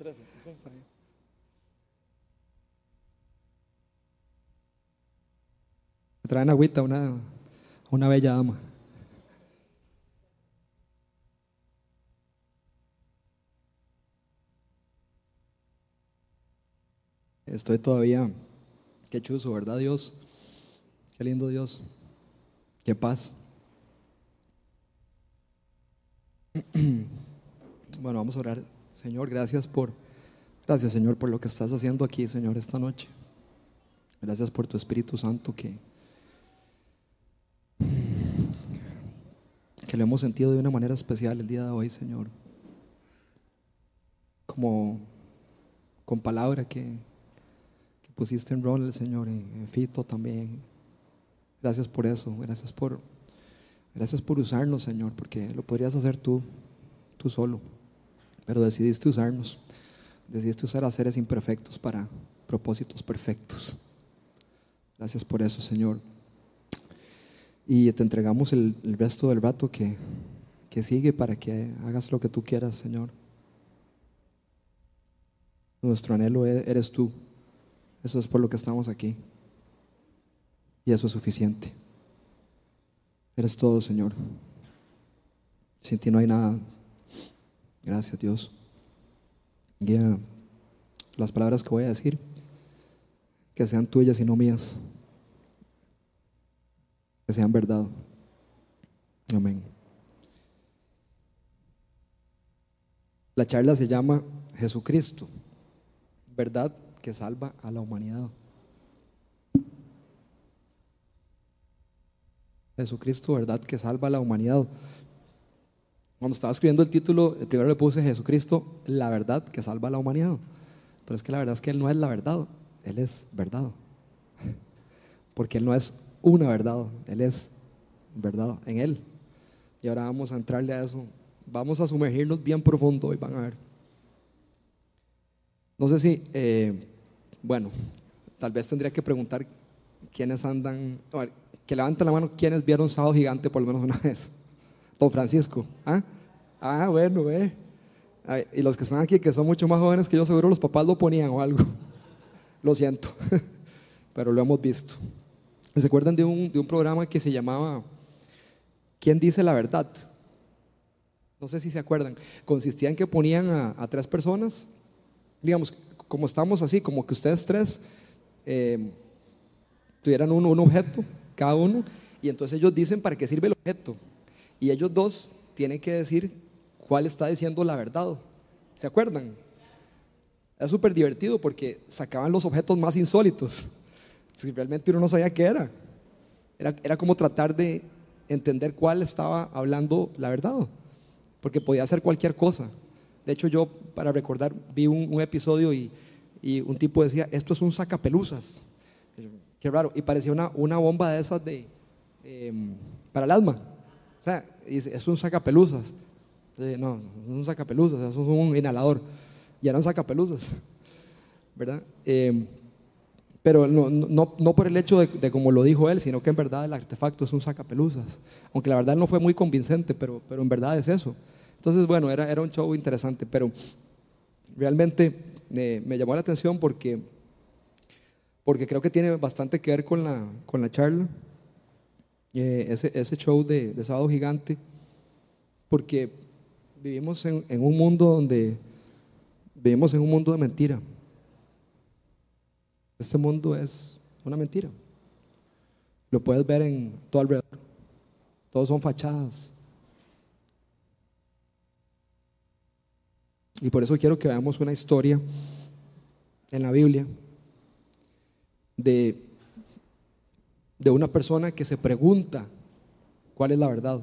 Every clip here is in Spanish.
13. Traen agüita una, una bella dama. Estoy todavía, qué chuzo, ¿verdad Dios? Qué lindo Dios, qué paz. Bueno, vamos a orar. Señor, gracias por, gracias Señor por lo que estás haciendo aquí, Señor, esta noche. Gracias por tu Espíritu Santo que, que lo hemos sentido de una manera especial el día de hoy, Señor. Como con palabra que, pusiste en Ronald, Señor, en Fito también. Gracias por eso, gracias por, gracias por usarnos, Señor, porque lo podrías hacer tú, tú solo pero decidiste usarnos. Decidiste usar a seres imperfectos para propósitos perfectos. Gracias por eso, Señor. Y te entregamos el, resto del rato que, que sigue para que hagas lo que tú quieras, Señor. Nuestro anhelo e, eres tú. Eso es por lo que estamos aquí. Y eso es suficiente. Eres todo, Señor. Sin ti no hay nada. Gracias Dios. Guía las palabras que voy a decir, que sean tuyas y no mías, que sean verdad. Amén. La charla se llama Jesucristo, verdad que salva a la humanidad. Jesucristo, verdad que salva a la humanidad. Cuando estaba escribiendo el título, primero le puse Jesucristo, la verdad que salva a la humanidad. Pero es que la verdad es que Él no es la verdad, Él es verdad. Porque Él no es una verdad, Él es verdad en Él. Y ahora vamos a entrarle a eso. Vamos a sumergirnos bien profundo y van a ver. No sé si, eh, bueno, tal vez tendría que preguntar quiénes andan, que levanten la mano quiénes vieron Sábado Gigante por lo menos una vez. Don Francisco. ¿Ah? ah, bueno, ve. y los que están aquí, que son mucho más jóvenes que yo, seguro los papás lo ponían o algo. Lo siento, pero lo hemos visto. ¿Se acuerdan de un, de un programa que se llamaba ¿Quién dice la verdad? No sé si se acuerdan. Consistía en que ponían a, tres personas, digamos, como estamos así, como que ustedes tres eh, tuvieran un, un objeto, cada uno, y entonces ellos dicen para qué sirve el objeto. Y ellos dos tienen que decir cuál está diciendo la verdad. ¿Se acuerdan? Era súper divertido porque sacaban los objetos más insólitos. Si realmente uno no sabía qué era. era. Era como tratar de entender cuál estaba hablando la verdad. Porque podía ser cualquier cosa. De hecho, yo, para recordar, vi un, episodio y, un tipo decía, esto es un sacapeluzas. Qué raro. Y parecía una, una bomba de esas de, em, para el asma. O sea, es un sacapeluzas. No, no es un sacapeluzas, es un inhalador. Y eran sacapeluzas, ¿verdad? Eh, pero no, no, no, por el hecho de, como lo dijo él, sino que en verdad el artefacto es un sacapeluzas. Aunque la verdad no fue muy convincente, pero, pero en verdad es eso. Entonces, bueno, era, era un show interesante, pero realmente eh, me llamó la atención porque, porque creo que tiene bastante que ver con la, con la charla. Eh, ese, ese, show de, Sábado Gigante, porque vivimos en, en, un mundo donde vivimos en un mundo de mentira. Este mundo es una mentira. Lo puedes ver en todo alrededor. Todos son fachadas. Y por eso quiero que veamos una historia en la Biblia de de una persona que se pregunta cuál es la verdad.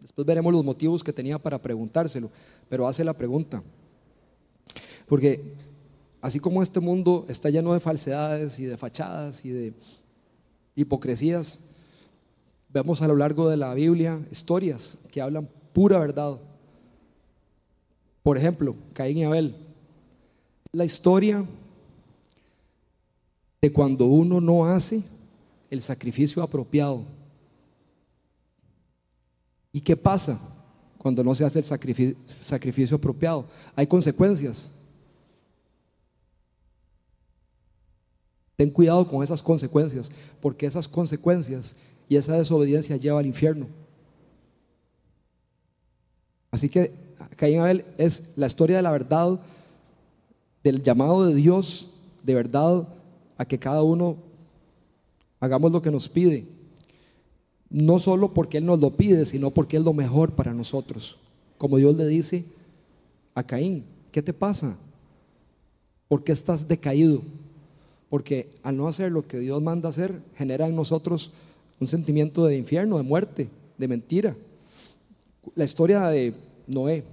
Después veremos los motivos que tenía para preguntárselo, pero hace la pregunta. Porque así como este mundo está lleno de falsedades y de fachadas y de hipocresías, vemos a lo largo de la Biblia historias que hablan pura verdad. Por ejemplo, Caín y Abel. La historia de cuando uno no hace el sacrificio apropiado. ¿Y qué pasa cuando no se hace el sacrificio, apropiado? Hay consecuencias. Ten cuidado con esas consecuencias, porque esas consecuencias y esa desobediencia lleva al infierno. Así que Caín Abel es la historia de la verdad, del llamado de Dios de verdad a que cada uno hagamos lo que nos pide. No solo porque Él nos lo pide, sino porque es lo mejor para nosotros. Como Dios le dice a Caín, ¿qué te pasa? ¿Por qué estás decaído? Porque al no hacer lo que Dios manda hacer, genera en nosotros un sentimiento de infierno, de muerte, de mentira. La historia de Noé.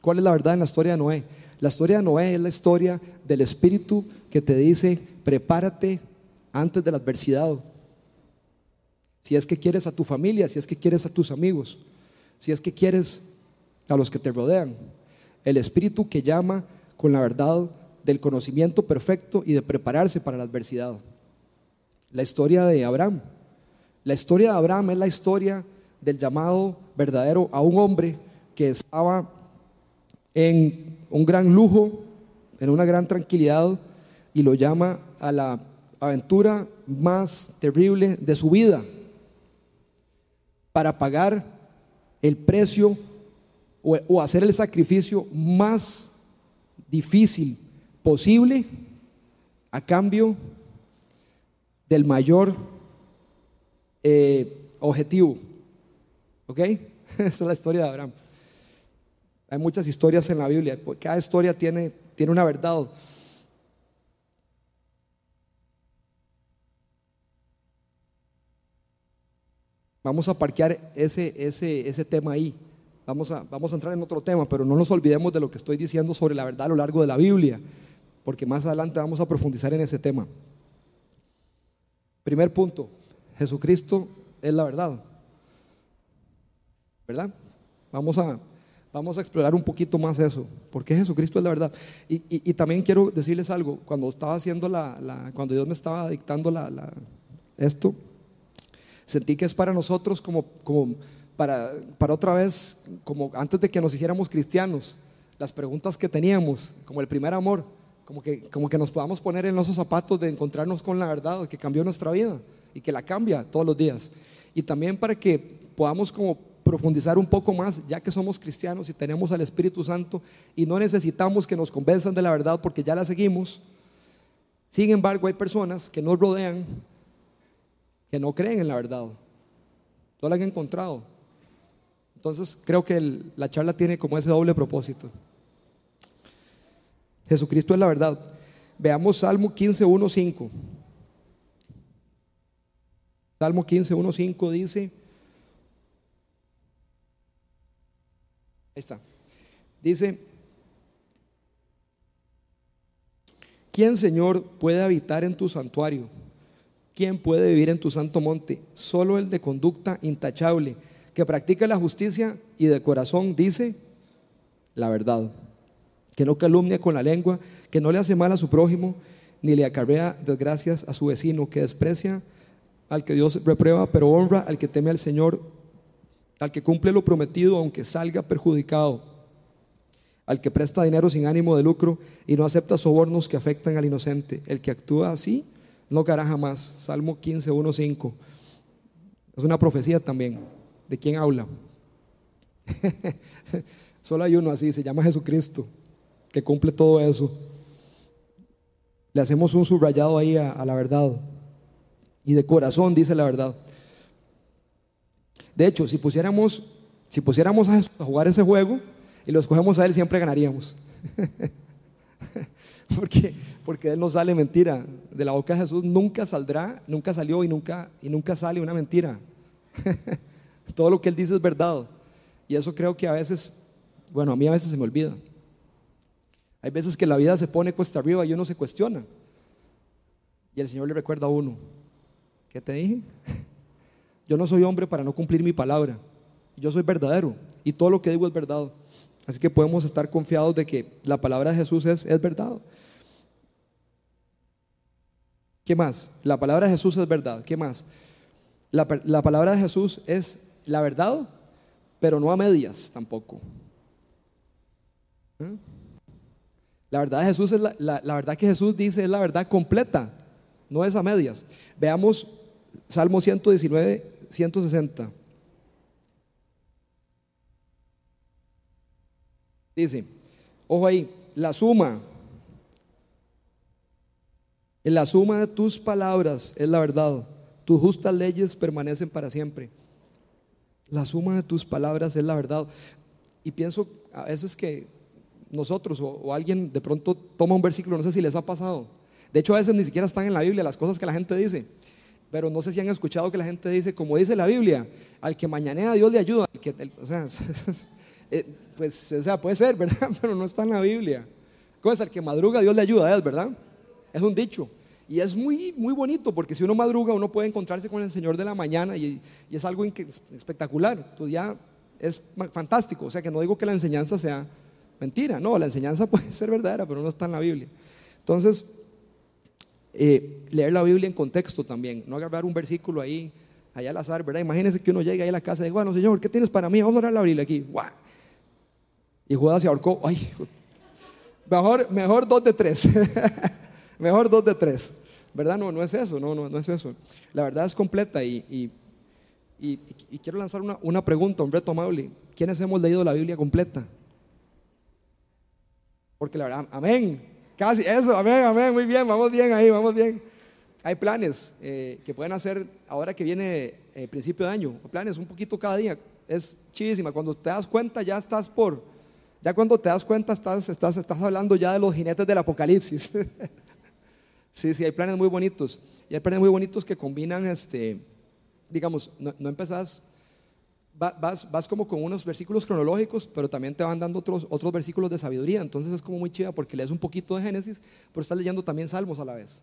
¿Cuál es la verdad en la historia de Noé? La historia de Noé es la historia del Espíritu que te dice, prepárate antes de la adversidad. Si es que quieres a tu familia, si es que quieres a tus amigos, si es que quieres a los que te rodean. El Espíritu que llama con la verdad del conocimiento perfecto y de prepararse para la adversidad. La historia de Abraham. La historia de Abraham es la historia del llamado verdadero a un hombre que estaba en un gran lujo, en una gran tranquilidad, y lo llama a la aventura más terrible de su vida, para pagar el precio o, hacer el sacrificio más difícil posible a cambio del mayor eh, objetivo. ¿Ok? Esa es la historia de Abraham. Hay muchas historias en la Biblia. Cada historia tiene, tiene una verdad. Vamos a parquear ese, ese, ese tema ahí. Vamos a, vamos a entrar en otro tema, pero no nos olvidemos de lo que estoy diciendo sobre la verdad a lo largo de la Biblia, porque más adelante vamos a profundizar en ese tema. Primer punto, Jesucristo es la verdad. ¿Verdad? Vamos a, Vamos a explorar un poquito más eso, porque Jesucristo es la verdad. Y, también quiero decirles algo, cuando estaba haciendo la, cuando Dios me estaba dictando la, esto, sentí que es para nosotros como, como para, para otra vez, como antes de que nos hiciéramos cristianos, las preguntas que teníamos, como el primer amor, como que, como que nos podamos poner en esos zapatos de encontrarnos con la verdad que cambió nuestra vida y que la cambia todos los días. Y también para que podamos como profundizar un poco más, ya que somos cristianos y tenemos al Espíritu Santo y no necesitamos que nos convenzan de la verdad porque ya la seguimos. Sin embargo, hay personas que nos rodean que no creen en la verdad, no la han encontrado. Entonces, creo que la charla tiene como ese doble propósito. Jesucristo es la verdad. Veamos Salmo 15, 1, 5. Salmo 15, 1, 5 dice, Ahí está. Dice, ¿quién, Señor, puede habitar en tu santuario? ¿Quién puede vivir en tu santo monte? Solo el de conducta intachable, que practica la justicia y de corazón dice la verdad, que no calumnia con la lengua, que no le hace mal a su prójimo, ni le acarrea desgracias a su vecino, que desprecia al que Dios reprueba, pero honra al que teme al Señor al que cumple lo prometido aunque salga perjudicado, al que presta dinero sin ánimo de lucro y no acepta sobornos que afectan al inocente. El que actúa así no caerá jamás. Salmo 15, 1, 5. Es una profecía también. ¿De quién habla? Solo hay uno así, se llama Jesucristo, que cumple todo eso. Le hacemos un subrayado ahí a, a la verdad. Y de corazón dice la verdad. De hecho, si pusiéramos, si pusiéramos a, jugar ese juego y lo escogemos a Él, siempre ganaríamos. porque, porque Él no sale mentira. De la boca de Jesús nunca saldrá, nunca salió y nunca, y nunca sale una mentira. Todo lo que Él dice es verdad. Y eso creo que a veces, bueno, a mí a veces se me olvida. Hay veces que la vida se pone cuesta arriba y uno se cuestiona. Y el Señor le recuerda a uno, ¿qué te dije? Yo no soy hombre para no cumplir mi palabra. Yo soy verdadero y todo lo que digo es verdad. Así que podemos estar confiados de que la palabra de Jesús es, es verdad. ¿Qué más? La palabra de Jesús es verdad. ¿Qué más? La, palabra de Jesús es la verdad, pero no a medias tampoco. ¿Eh? La verdad de Jesús es la, la, verdad que Jesús dice es la verdad completa, no es a medias. Veamos Salmo 119, 160. Dice, ojo ahí, la suma, en la suma de tus palabras es la verdad, tus justas leyes permanecen para siempre. La suma de tus palabras es la verdad. Y pienso a veces que nosotros o, alguien de pronto toma un versículo, no sé si les ha pasado. De hecho, a veces ni siquiera están en la Biblia las cosas que la gente dice. Pero no sé si han escuchado que la gente dice, como dice la Biblia, al que mañanea Dios le ayuda. o sea, eh, pues, o sea, puede ser, ¿verdad? Pero no está en la Biblia. ¿Cómo es? Al que madruga Dios le ayuda, verdad. Es un dicho. Y es muy, muy bonito porque si uno madruga uno puede encontrarse con el Señor de la mañana y, es algo espectacular. Entonces ya es fantástico. O sea que no digo que la enseñanza sea mentira. No, la enseñanza puede ser verdadera, pero no está en la Biblia. Entonces, eh, leer la Biblia en contexto también. No agarrar un versículo ahí, allá al azar, ¿verdad? Imagínense que uno llega ahí a la casa y dice, bueno, Señor, ¿qué tienes para mí? Vamos a orar la Biblia aquí. Y Judas se ahorcó. Ay, mejor, mejor dos de tres. mejor dos de tres. ¿Verdad? No, no es eso, no, no, no es eso. La verdad es completa y, y, quiero lanzar una, una, pregunta, un reto amable. ¿Quiénes hemos leído la Biblia completa? Porque la verdad, amén. Casi, eso, amén, amén, muy bien, vamos bien ahí, vamos bien. Hay planes eh, que pueden hacer ahora que viene eh, principio de año, planes un poquito cada día. Es chidísima. Cuando te das cuenta, ya estás por, ya cuando te das cuenta, estás, estás, estás hablando ya de los jinetes del apocalipsis. Sí, sí, hay planes muy bonitos. Y hay planes muy bonitos que combinan, este, digamos, no, no empezás, vas, vas como con unos versículos cronológicos, pero también te van dando otros, otros versículos de sabiduría. Entonces es como muy chiva porque lees un poquito de Génesis, pero estás leyendo también Salmos a la vez.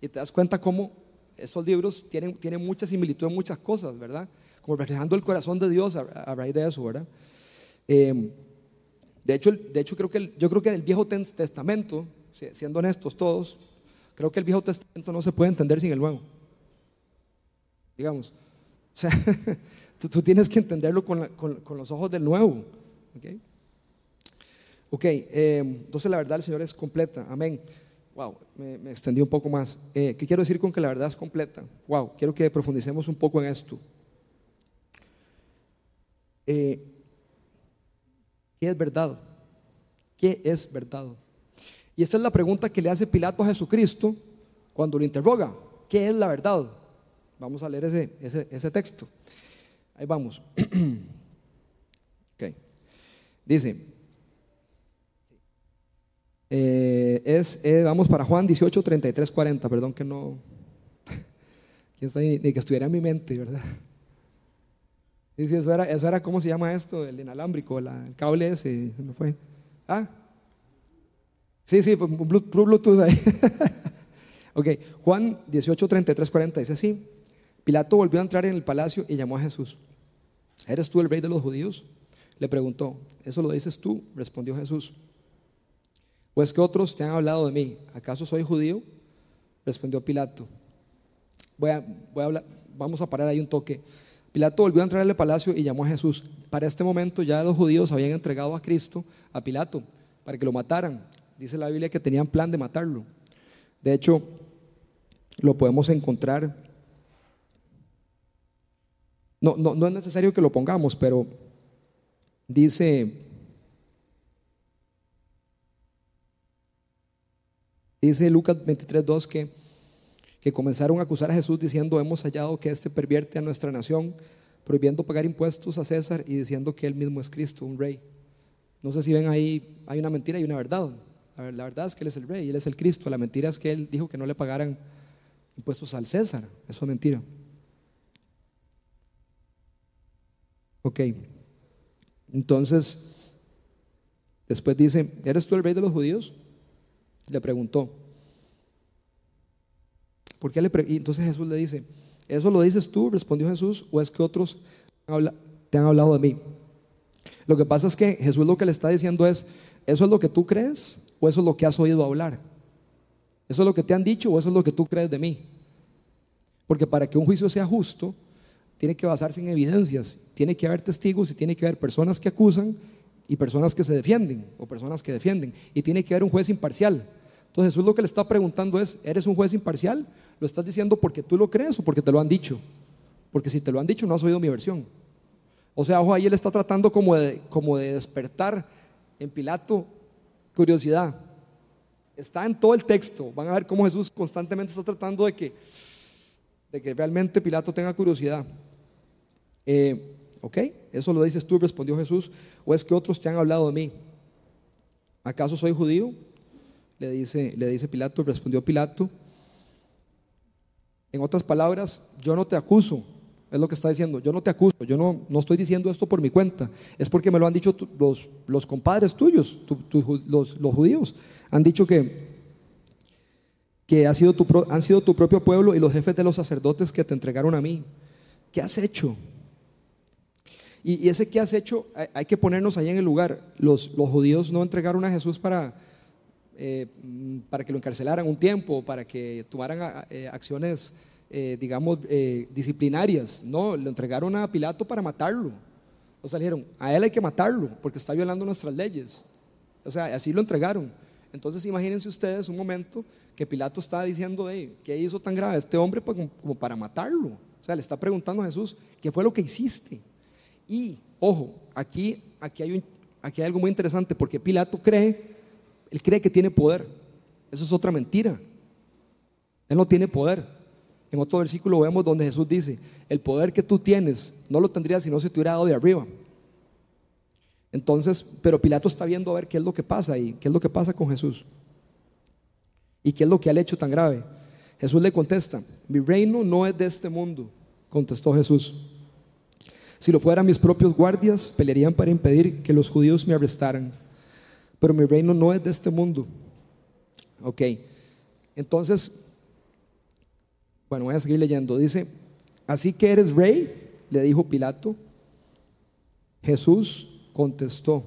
Y te das cuenta cómo esos libros tienen, tienen mucha similitud en muchas cosas, ¿verdad? Como reflejando el corazón de Dios a, raíz de eso, ¿verdad? Eh, de hecho, de hecho creo que yo creo que en el Viejo Testamento, siendo honestos todos, Creo que el Viejo Testamento no se puede entender sin el Nuevo. Digamos. O sea, tú, tienes que entenderlo con, los ojos del Nuevo. Ok, okay eh, entonces la verdad del Señor es completa. Amén. Wow, me, extendí un poco más. Eh, ¿Qué quiero decir con que la verdad es completa? Wow, quiero que profundicemos un poco en esto. Eh, ¿Qué es verdad? ¿Qué es verdad? Y esta es la pregunta que le hace Pilato a Jesucristo cuando lo interroga. ¿Qué es la verdad? Vamos a leer ese, ese, texto. Ahí vamos. okay. Dice, eh, es, eh, vamos para Juan 18, 33, 40, perdón que no, quién sabe, ni, que estuviera en mi mente, ¿verdad? Sí, sí, eso era, eso era, ¿cómo se llama esto? El inalámbrico, el cable ese, se me fue. Ah, Sí, sí, Bluetooth ahí. ok, Juan 18, 33, 40 dice así. Pilato volvió a entrar en el palacio y llamó a Jesús. ¿Eres tú el rey de los judíos? Le preguntó. ¿Eso lo dices tú? Respondió Jesús. ¿O es que otros te han hablado de mí? ¿Acaso soy judío? Respondió Pilato. Voy voy a hablar, vamos a parar ahí un toque. Pilato volvió a entrar en el palacio y llamó a Jesús. Para este momento ya los judíos habían entregado a Cristo a Pilato para que lo mataran. Dice la Biblia que tenían plan de matarlo. De hecho, lo podemos encontrar. No, no, no es necesario que lo pongamos, pero dice, dice Lucas 23.2 que, que comenzaron a acusar a Jesús diciendo, hemos hallado que éste pervierte a nuestra nación, prohibiendo pagar impuestos a César y diciendo que él mismo es Cristo, un rey. No sé si ven ahí, hay una mentira y una verdad. La verdad es que Él es el rey, Él es el Cristo. La mentira es que Él dijo que no le pagaran impuestos al César. Eso es mentira. Ok. Entonces, después dice, ¿eres tú el rey de los judíos? Le preguntó. ¿Por qué le entonces Jesús le dice, ¿eso lo dices tú? Respondió Jesús, ¿o es que otros te han hablado de mí? Lo que pasa es que Jesús lo que le está diciendo es, ¿eso es lo que tú crees? O eso es lo que has oído hablar? ¿Eso es lo que te han dicho o eso es lo que tú crees de mí? Porque para que un juicio sea justo, tiene que basarse en evidencias, tiene que haber testigos y tiene que haber personas que acusan y personas que se defienden o personas que defienden y tiene que haber un juez imparcial. Entonces Jesús lo que le está preguntando es, ¿eres un juez imparcial? ¿Lo estás diciendo porque tú lo crees o porque te lo han dicho? Porque si te lo han dicho, no has oído mi versión. O sea, ojo, ahí él está tratando como de, como de despertar en Pilato curiosidad. Está en todo el texto. Van a ver cómo Jesús constantemente está tratando de que, de que realmente Pilato tenga curiosidad. Eh, ¿Ok? Eso lo dices tú, respondió Jesús. ¿O es que otros te han hablado de mí? ¿Acaso soy judío? Le dice, le dice Pilato, respondió Pilato. En otras palabras, yo no te acuso, es lo que está diciendo, yo no te acuso, yo no, no estoy diciendo esto por mi cuenta, es porque me lo han dicho los, los, compadres tuyos, los, los, judíos, han dicho que, que ha sido tu, han sido tu propio pueblo y los jefes de los sacerdotes que te entregaron a mí. ¿Qué has hecho? Y, ese que has hecho, hay, que ponernos ahí en el lugar. Los, los judíos no entregaron a Jesús para, eh, para que lo encarcelaran un tiempo, para que tomaran eh, acciones, eh, digamos, disciplinarias. No, lo entregaron a Pilato para matarlo. O sea, dijeron, a él hay que matarlo porque está violando nuestras leyes. O sea, así lo entregaron. Entonces imagínense ustedes un momento que Pilato está diciendo, ¿qué hizo tan grave este hombre como para matarlo? O sea, le está preguntando a Jesús, ¿qué fue lo que hiciste? Y, ojo, aquí, aquí, hay, aquí hay algo muy interesante porque Pilato cree él cree que tiene poder. Eso es otra mentira. Él no tiene poder. En otro versículo vemos donde Jesús dice, el poder que tú tienes no lo tendrías si no se te hubiera dado de arriba. Entonces, pero Pilato está viendo a ver qué es lo que pasa y qué es lo que pasa con Jesús. Y qué es lo que ha hecho tan grave. Jesús le contesta, mi reino no es de este mundo, contestó Jesús. Si lo fueran mis propios guardias, pelearían para impedir que los judíos me arrestaran pero mi reino no es de este mundo. Ok, entonces, bueno, voy a seguir leyendo. Dice, así que eres rey, le dijo Pilato. Jesús contestó,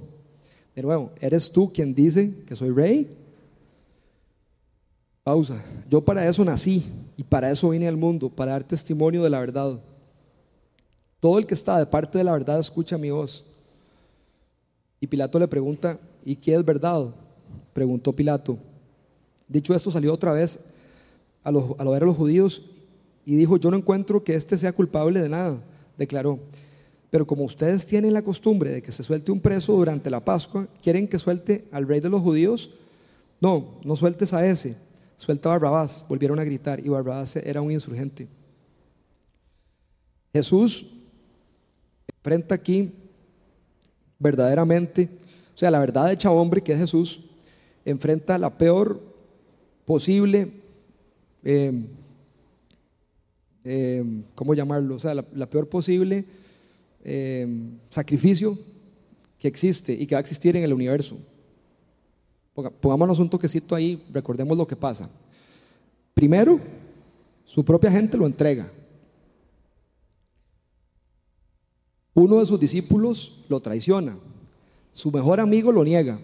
de nuevo, ¿eres tú quien dice que soy rey? Pausa. Yo para eso nací y para eso vine al mundo, para dar testimonio de la verdad. Todo el que está de parte de la verdad escucha mi voz. Y Pilato le pregunta, ¿Y qué es verdad? Preguntó Pilato. Dicho esto, salió otra vez a, los, a ver a los judíos y dijo, yo no encuentro que éste sea culpable de nada, declaró. Pero como ustedes tienen la costumbre de que se suelte un preso durante la Pascua, ¿quieren que suelte al rey de los judíos? No, no sueltes a ese, suelta a Barrabás. Volvieron a gritar y Barrabás era un insurgente. Jesús enfrenta aquí verdaderamente o sea, la verdad hecha hombre, que es Jesús, enfrenta la peor posible, em, em, ¿cómo llamarlo? O sea, la, peor posible em, sacrificio que existe y que va a existir en el universo. Pongámonos un toquecito ahí, recordemos lo que pasa. Primero, su propia gente lo entrega. Uno de sus discípulos lo traiciona. Su mejor amigo lo niega.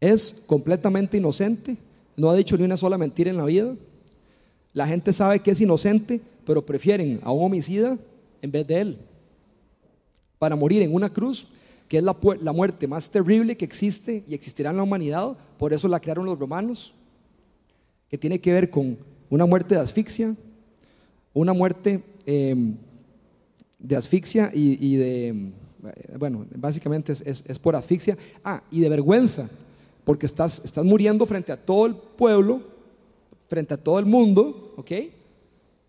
Es completamente inocente, no ha dicho ni una sola mentira en la vida. La gente sabe que es inocente, pero prefieren a un homicida en vez de él. Para morir en una cruz, que es la, muerte más terrible que existe y existirá en la humanidad, por eso la crearon los romanos, que tiene que ver con una muerte de asfixia, una muerte em, de asfixia y de bueno, básicamente es, por asfixia. Ah, y de vergüenza, porque estás, estás muriendo frente a todo el pueblo, frente a todo el mundo, ¿ok?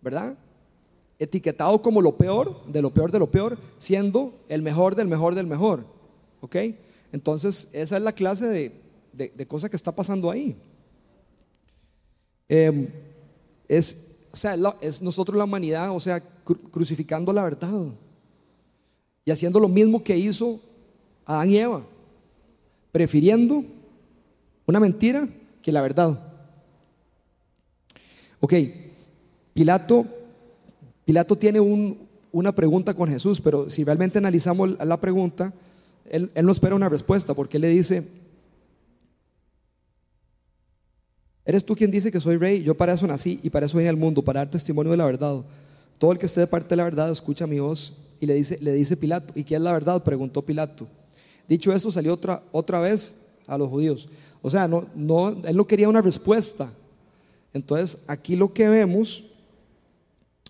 ¿Verdad? Etiquetado como lo peor, de lo peor de lo peor, siendo el mejor del mejor del mejor, ¿ok? Entonces, esa es la clase de, de, cosa que está pasando ahí. Em, es, o sea, es nosotros la humanidad, o sea, crucificando la verdad y haciendo lo mismo que hizo Adán y Eva, prefiriendo una mentira que la verdad. Ok, Pilato, Pilato tiene una pregunta con Jesús, pero si realmente analizamos la pregunta, él, él no espera una respuesta, porque él le dice, ¿eres tú quien dice que soy rey? Yo para eso nací y para eso vine al mundo, para dar testimonio de la verdad. Todo el que esté de parte de la verdad escucha mi voz y le dice, le dice Pilato, ¿y qué es la verdad? Preguntó Pilato. Dicho eso, salió otra, otra vez a los judíos. O sea, no, no, él no quería una respuesta. Entonces, aquí lo que vemos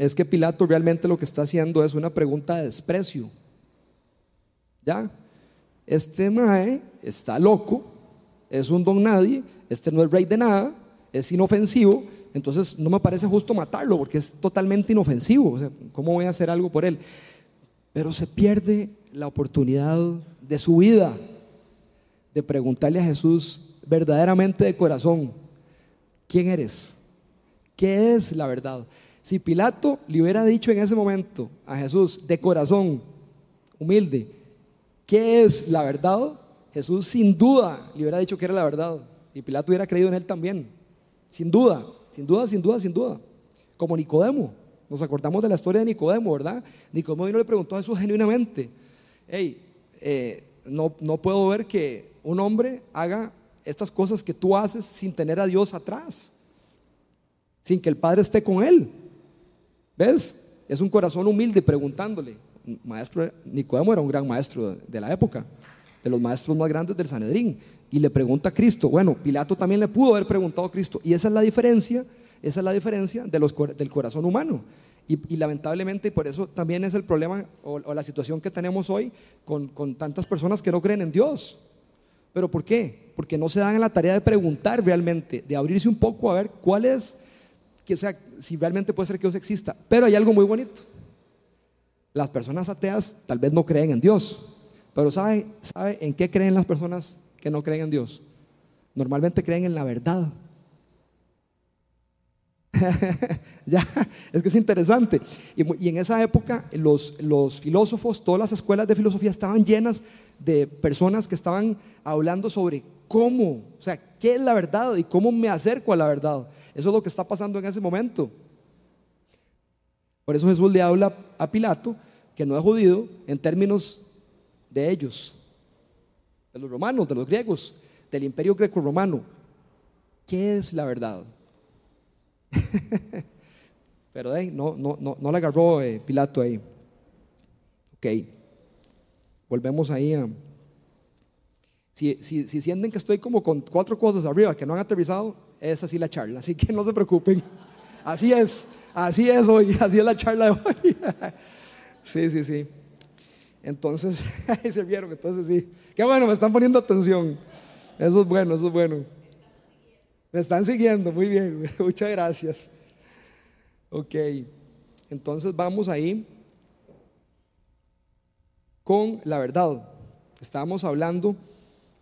es que Pilato realmente lo que está haciendo es una pregunta de desprecio. ¿Ya? Este mae está loco, es un don nadie, este no es rey de nada, es inofensivo, entonces no me parece justo matarlo porque es totalmente inofensivo. O sea, ¿cómo voy a hacer algo por él? Pero se pierde la oportunidad de su vida de preguntarle a Jesús verdaderamente de corazón, ¿quién eres? ¿Qué es la verdad? Si Pilato le hubiera dicho en ese momento a Jesús de corazón, humilde, ¿qué es la verdad? Jesús sin duda le hubiera dicho que era la verdad. Y Pilato hubiera creído en él también. Sin duda, sin duda, sin duda, sin duda. Como Nicodemo. Nos acordamos de la historia de Nicodemo, ¿verdad? Nicodemo vino le preguntó a Jesús genuinamente, hey, eh, no puedo ver que un hombre haga estas cosas que tú haces sin tener a Dios atrás, sin que el Padre esté con él. ¿Ves? Es un corazón humilde preguntándole. Maestro Nicodemo era un gran maestro de la época, de los maestros más grandes del Sanedrín, y le pregunta a Cristo. Bueno, Pilato también le pudo haber preguntado a Cristo, y esa es la diferencia, esa es la diferencia de los, del corazón humano. Y, lamentablemente, por eso también es el problema o, la situación que tenemos hoy con, con tantas personas que no creen en Dios. ¿Pero por qué? Porque no se dan en la tarea de preguntar realmente, de abrirse un poco a ver cuál es, que, o sea, si realmente puede ser que Dios exista. Pero hay algo muy bonito. Las personas ateas tal vez no creen en Dios, pero ¿sabe, ¿sabe en qué creen las personas que no creen en Dios? Normalmente creen en la verdad. ya, es que es interesante. Y, en esa época los, los, filósofos, todas las escuelas de filosofía estaban llenas de personas que estaban hablando sobre cómo, o sea, qué es la verdad y cómo me acerco a la verdad. Eso es lo que está pasando en ese momento. Por eso Jesús le habla a Pilato, que no es judío, en términos de ellos, de los romanos, de los griegos, del imperio greco-romano. ¿Qué es la verdad? Pero no, no, no, no le agarró eh, Pilato ahí. Ok. Volvemos ahí a... Si, si, si, sienten que estoy como con cuatro cosas arriba que no han aterrizado, es así la charla. Así que no se preocupen. Así es. Así es hoy. Así es la charla de hoy. Sí, sí, sí. Entonces, ahí se vieron. Entonces sí. Qué bueno, me están poniendo atención. Eso es bueno, eso es bueno. Me están siguiendo, muy bien, muchas gracias. Ok, entonces vamos ahí con la verdad. Estábamos hablando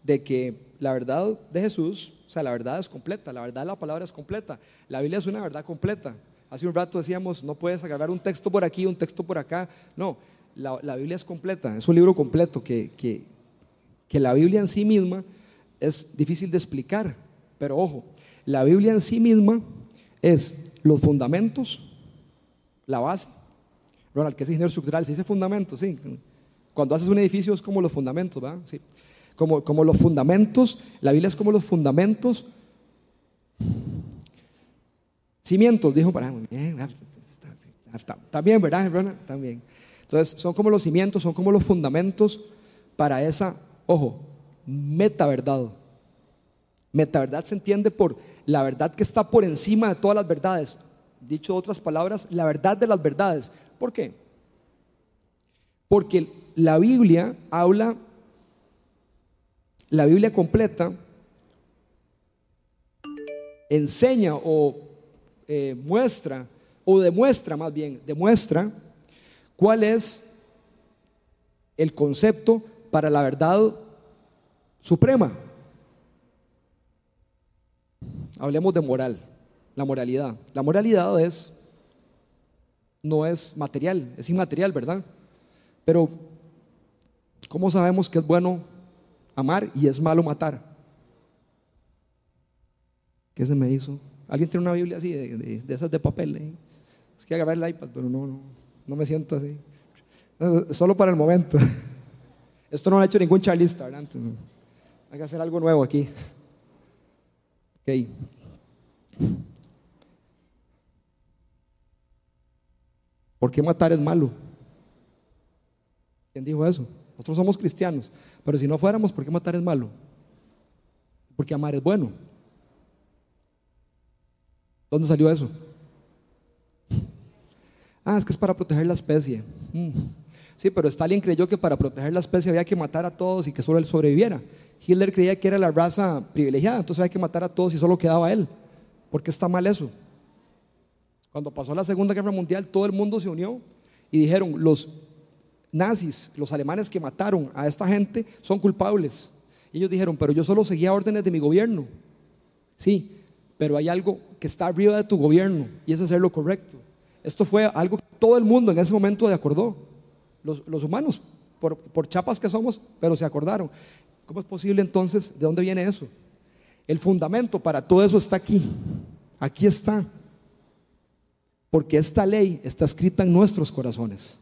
de que la verdad de Jesús, o sea, la verdad es completa, la verdad de la palabra es completa. La Biblia es una verdad completa. Hace un rato decíamos, no puedes agarrar un texto por aquí, un texto por acá. No, la, Biblia es completa, es un libro completo que, que, que la Biblia en sí misma es difícil de explicar. Pero ojo, la Biblia en sí misma es los fundamentos, la base. Ronald, que es ingeniero estructural, se dice fundamentos, sí. Cuando haces un edificio es como los fundamentos, ¿verdad? Sí. Como, como los fundamentos, la Biblia es como los fundamentos. Cimientos, dijo para También, ¿verdad? También. Entonces, son como los cimientos, son como los fundamentos para esa, ojo, meta verdad. Meta verdad se entiende por la verdad que está por encima de todas las verdades. Dicho otras palabras, la verdad de las verdades. ¿Por qué? Porque la Biblia habla, la Biblia completa enseña o eh, muestra, o demuestra más bien, demuestra cuál es el concepto para la verdad suprema. Hablemos de moral, la moralidad. La moralidad es, no es material, es inmaterial, ¿verdad? Pero, ¿cómo sabemos que es bueno amar y es malo matar? ¿Qué se me hizo? ¿Alguien tiene una Biblia así, de, esas de papel? Eh? Es que agarrar el iPad, pero no, no, no me siento así. Solo para el momento. Esto no lo ha hecho ningún charlista, ¿verdad? hay que hacer algo nuevo aquí. Ok. ¿Por qué matar es malo? ¿Quién dijo eso? Nosotros somos cristianos, pero si no fuéramos, ¿por qué matar es malo? Porque amar es bueno. ¿Dónde salió eso? Ah, es que es para proteger la especie. Mm. Sí, pero Stalin creyó que para proteger la especie había que matar a todos y que solo él sobreviviera. Hitler creía que era la raza privilegiada, entonces había que matar a todos y solo quedaba él. ¿Por qué está mal eso? Cuando pasó la Segunda Guerra Mundial, todo el mundo se unió y dijeron, los nazis, los alemanes que mataron a esta gente, son culpables. Ellos dijeron, pero yo solo seguía órdenes de mi gobierno. Sí, pero hay algo que está arriba de tu gobierno y es hacer lo correcto. Esto fue algo que todo el mundo en ese momento de acordó. Los, humanos, por, por chapas que somos, pero se acordaron. ¿Cómo es posible entonces? ¿De dónde viene eso? El fundamento para todo eso está aquí. Aquí está. Porque esta ley está escrita en nuestros corazones.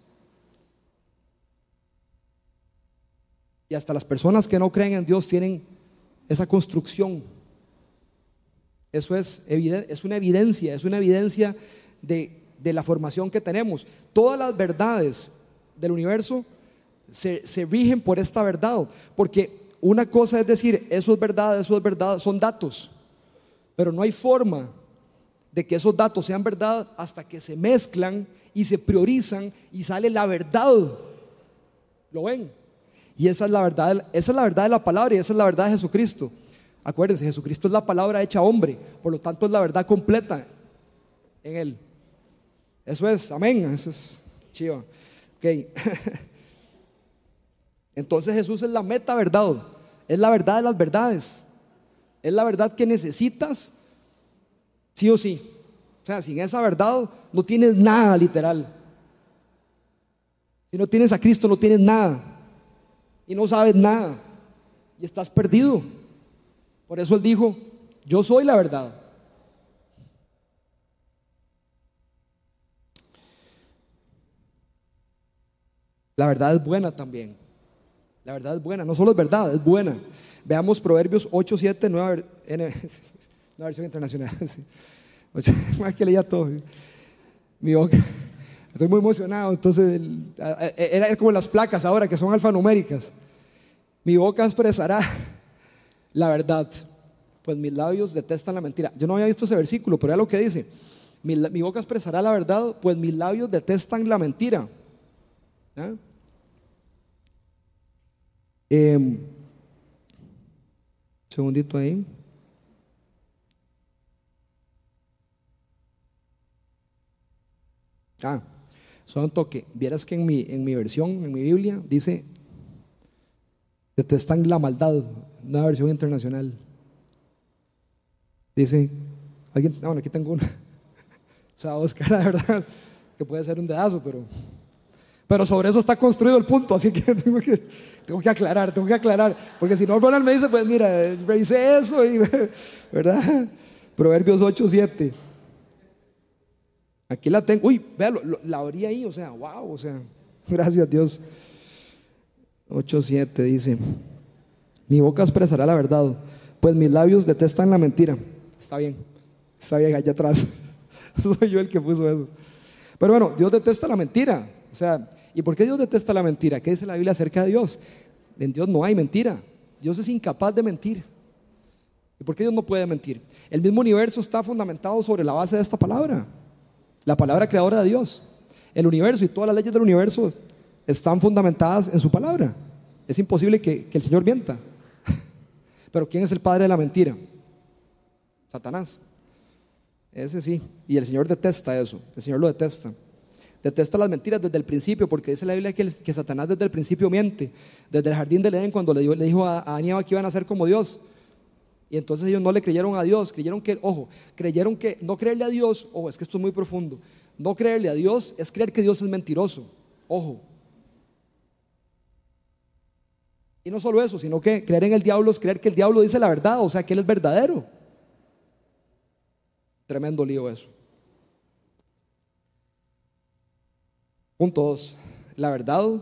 Y hasta las personas que no creen en Dios tienen esa construcción. Eso es, es una evidencia, es una evidencia de, de, la formación que tenemos. Todas las verdades del universo se, se rigen por esta verdad. Porque una cosa es decir, eso es verdad, eso es verdad, son datos. Pero no hay forma de que esos datos sean verdad hasta que se mezclan y se priorizan y sale la verdad. ¿Lo ven? Y esa es la verdad, esa es la verdad de la palabra y esa es la verdad de Jesucristo. Acuérdense, Jesucristo es la palabra hecha hombre, por lo tanto es la verdad completa en él. Eso es, amén, eso es chido. Ok. Entonces Jesús es la meta verdad, es la verdad de las verdades, es la verdad que necesitas sí o sí. O sea, sin esa verdad no tienes nada literal. Si no tienes a Cristo no tienes nada y no sabes nada y estás perdido. Por eso Él dijo, yo soy la verdad. La verdad es buena también. La verdad es buena, no solo es verdad, es buena. Veamos Proverbios 8, 7, nueva, versión internacional. Más que leía todo. Mi boca. Estoy muy emocionado. Entonces, era como las placas ahora que son alfanuméricas. Mi boca expresará la verdad, pues mis labios detestan la mentira. Yo no había visto ese versículo, pero es lo que dice. Mi, boca expresará la verdad, pues mis labios detestan la mentira. Em, segundito ahí. Ah, solo un toque. Vieras que en mi, en mi versión, en mi Biblia, dice, detestan la maldad, una versión internacional. Dice, alguien, ah, bueno, aquí tengo una. O sea, Oscar, la verdad, que puede ser un dedazo, pero, pero sobre eso está construido el punto, así que tengo que, tengo que aclarar, tengo que aclarar, porque si no, Ronald me dice, pues mira, revisé eso, y, ¿verdad? Proverbios 8, 7. Aquí la tengo. Uy, vea, la abrí ahí, o sea, wow, o sea, gracias Dios. 8.7 dice, mi boca expresará la verdad, pues mis labios detestan la mentira. Está bien, está bien allá atrás. Soy yo el que puso eso. Pero bueno, Dios detesta la mentira. O sea, ¿y por qué Dios detesta la mentira? ¿Qué dice la Biblia acerca de Dios? En Dios no hay mentira. Dios es incapaz de mentir. ¿Y por qué Dios no puede mentir? El mismo universo está fundamentado sobre la base de esta palabra. La palabra creadora de Dios. El universo y todas las leyes del universo están fundamentadas en su palabra. Es imposible que, el Señor mienta. Pero ¿quién es el padre de la mentira? Satanás. Ese sí. Y el Señor detesta eso. El Señor lo detesta. Detesta las mentiras desde el principio, porque dice la Biblia que, Satanás desde el principio miente. Desde el jardín del Edén, cuando le dijo a, a que iban a ser como Dios. Y entonces ellos no le creyeron a Dios, creyeron que, ojo, creyeron que no creerle a Dios, ojo, es que esto es muy profundo. No creerle a Dios es creer que Dios es mentiroso, ojo. Y no solo eso, sino que creer en el diablo es creer que el diablo dice la verdad, o sea, que él es verdadero. Tremendo lío eso. Punto 2. La verdad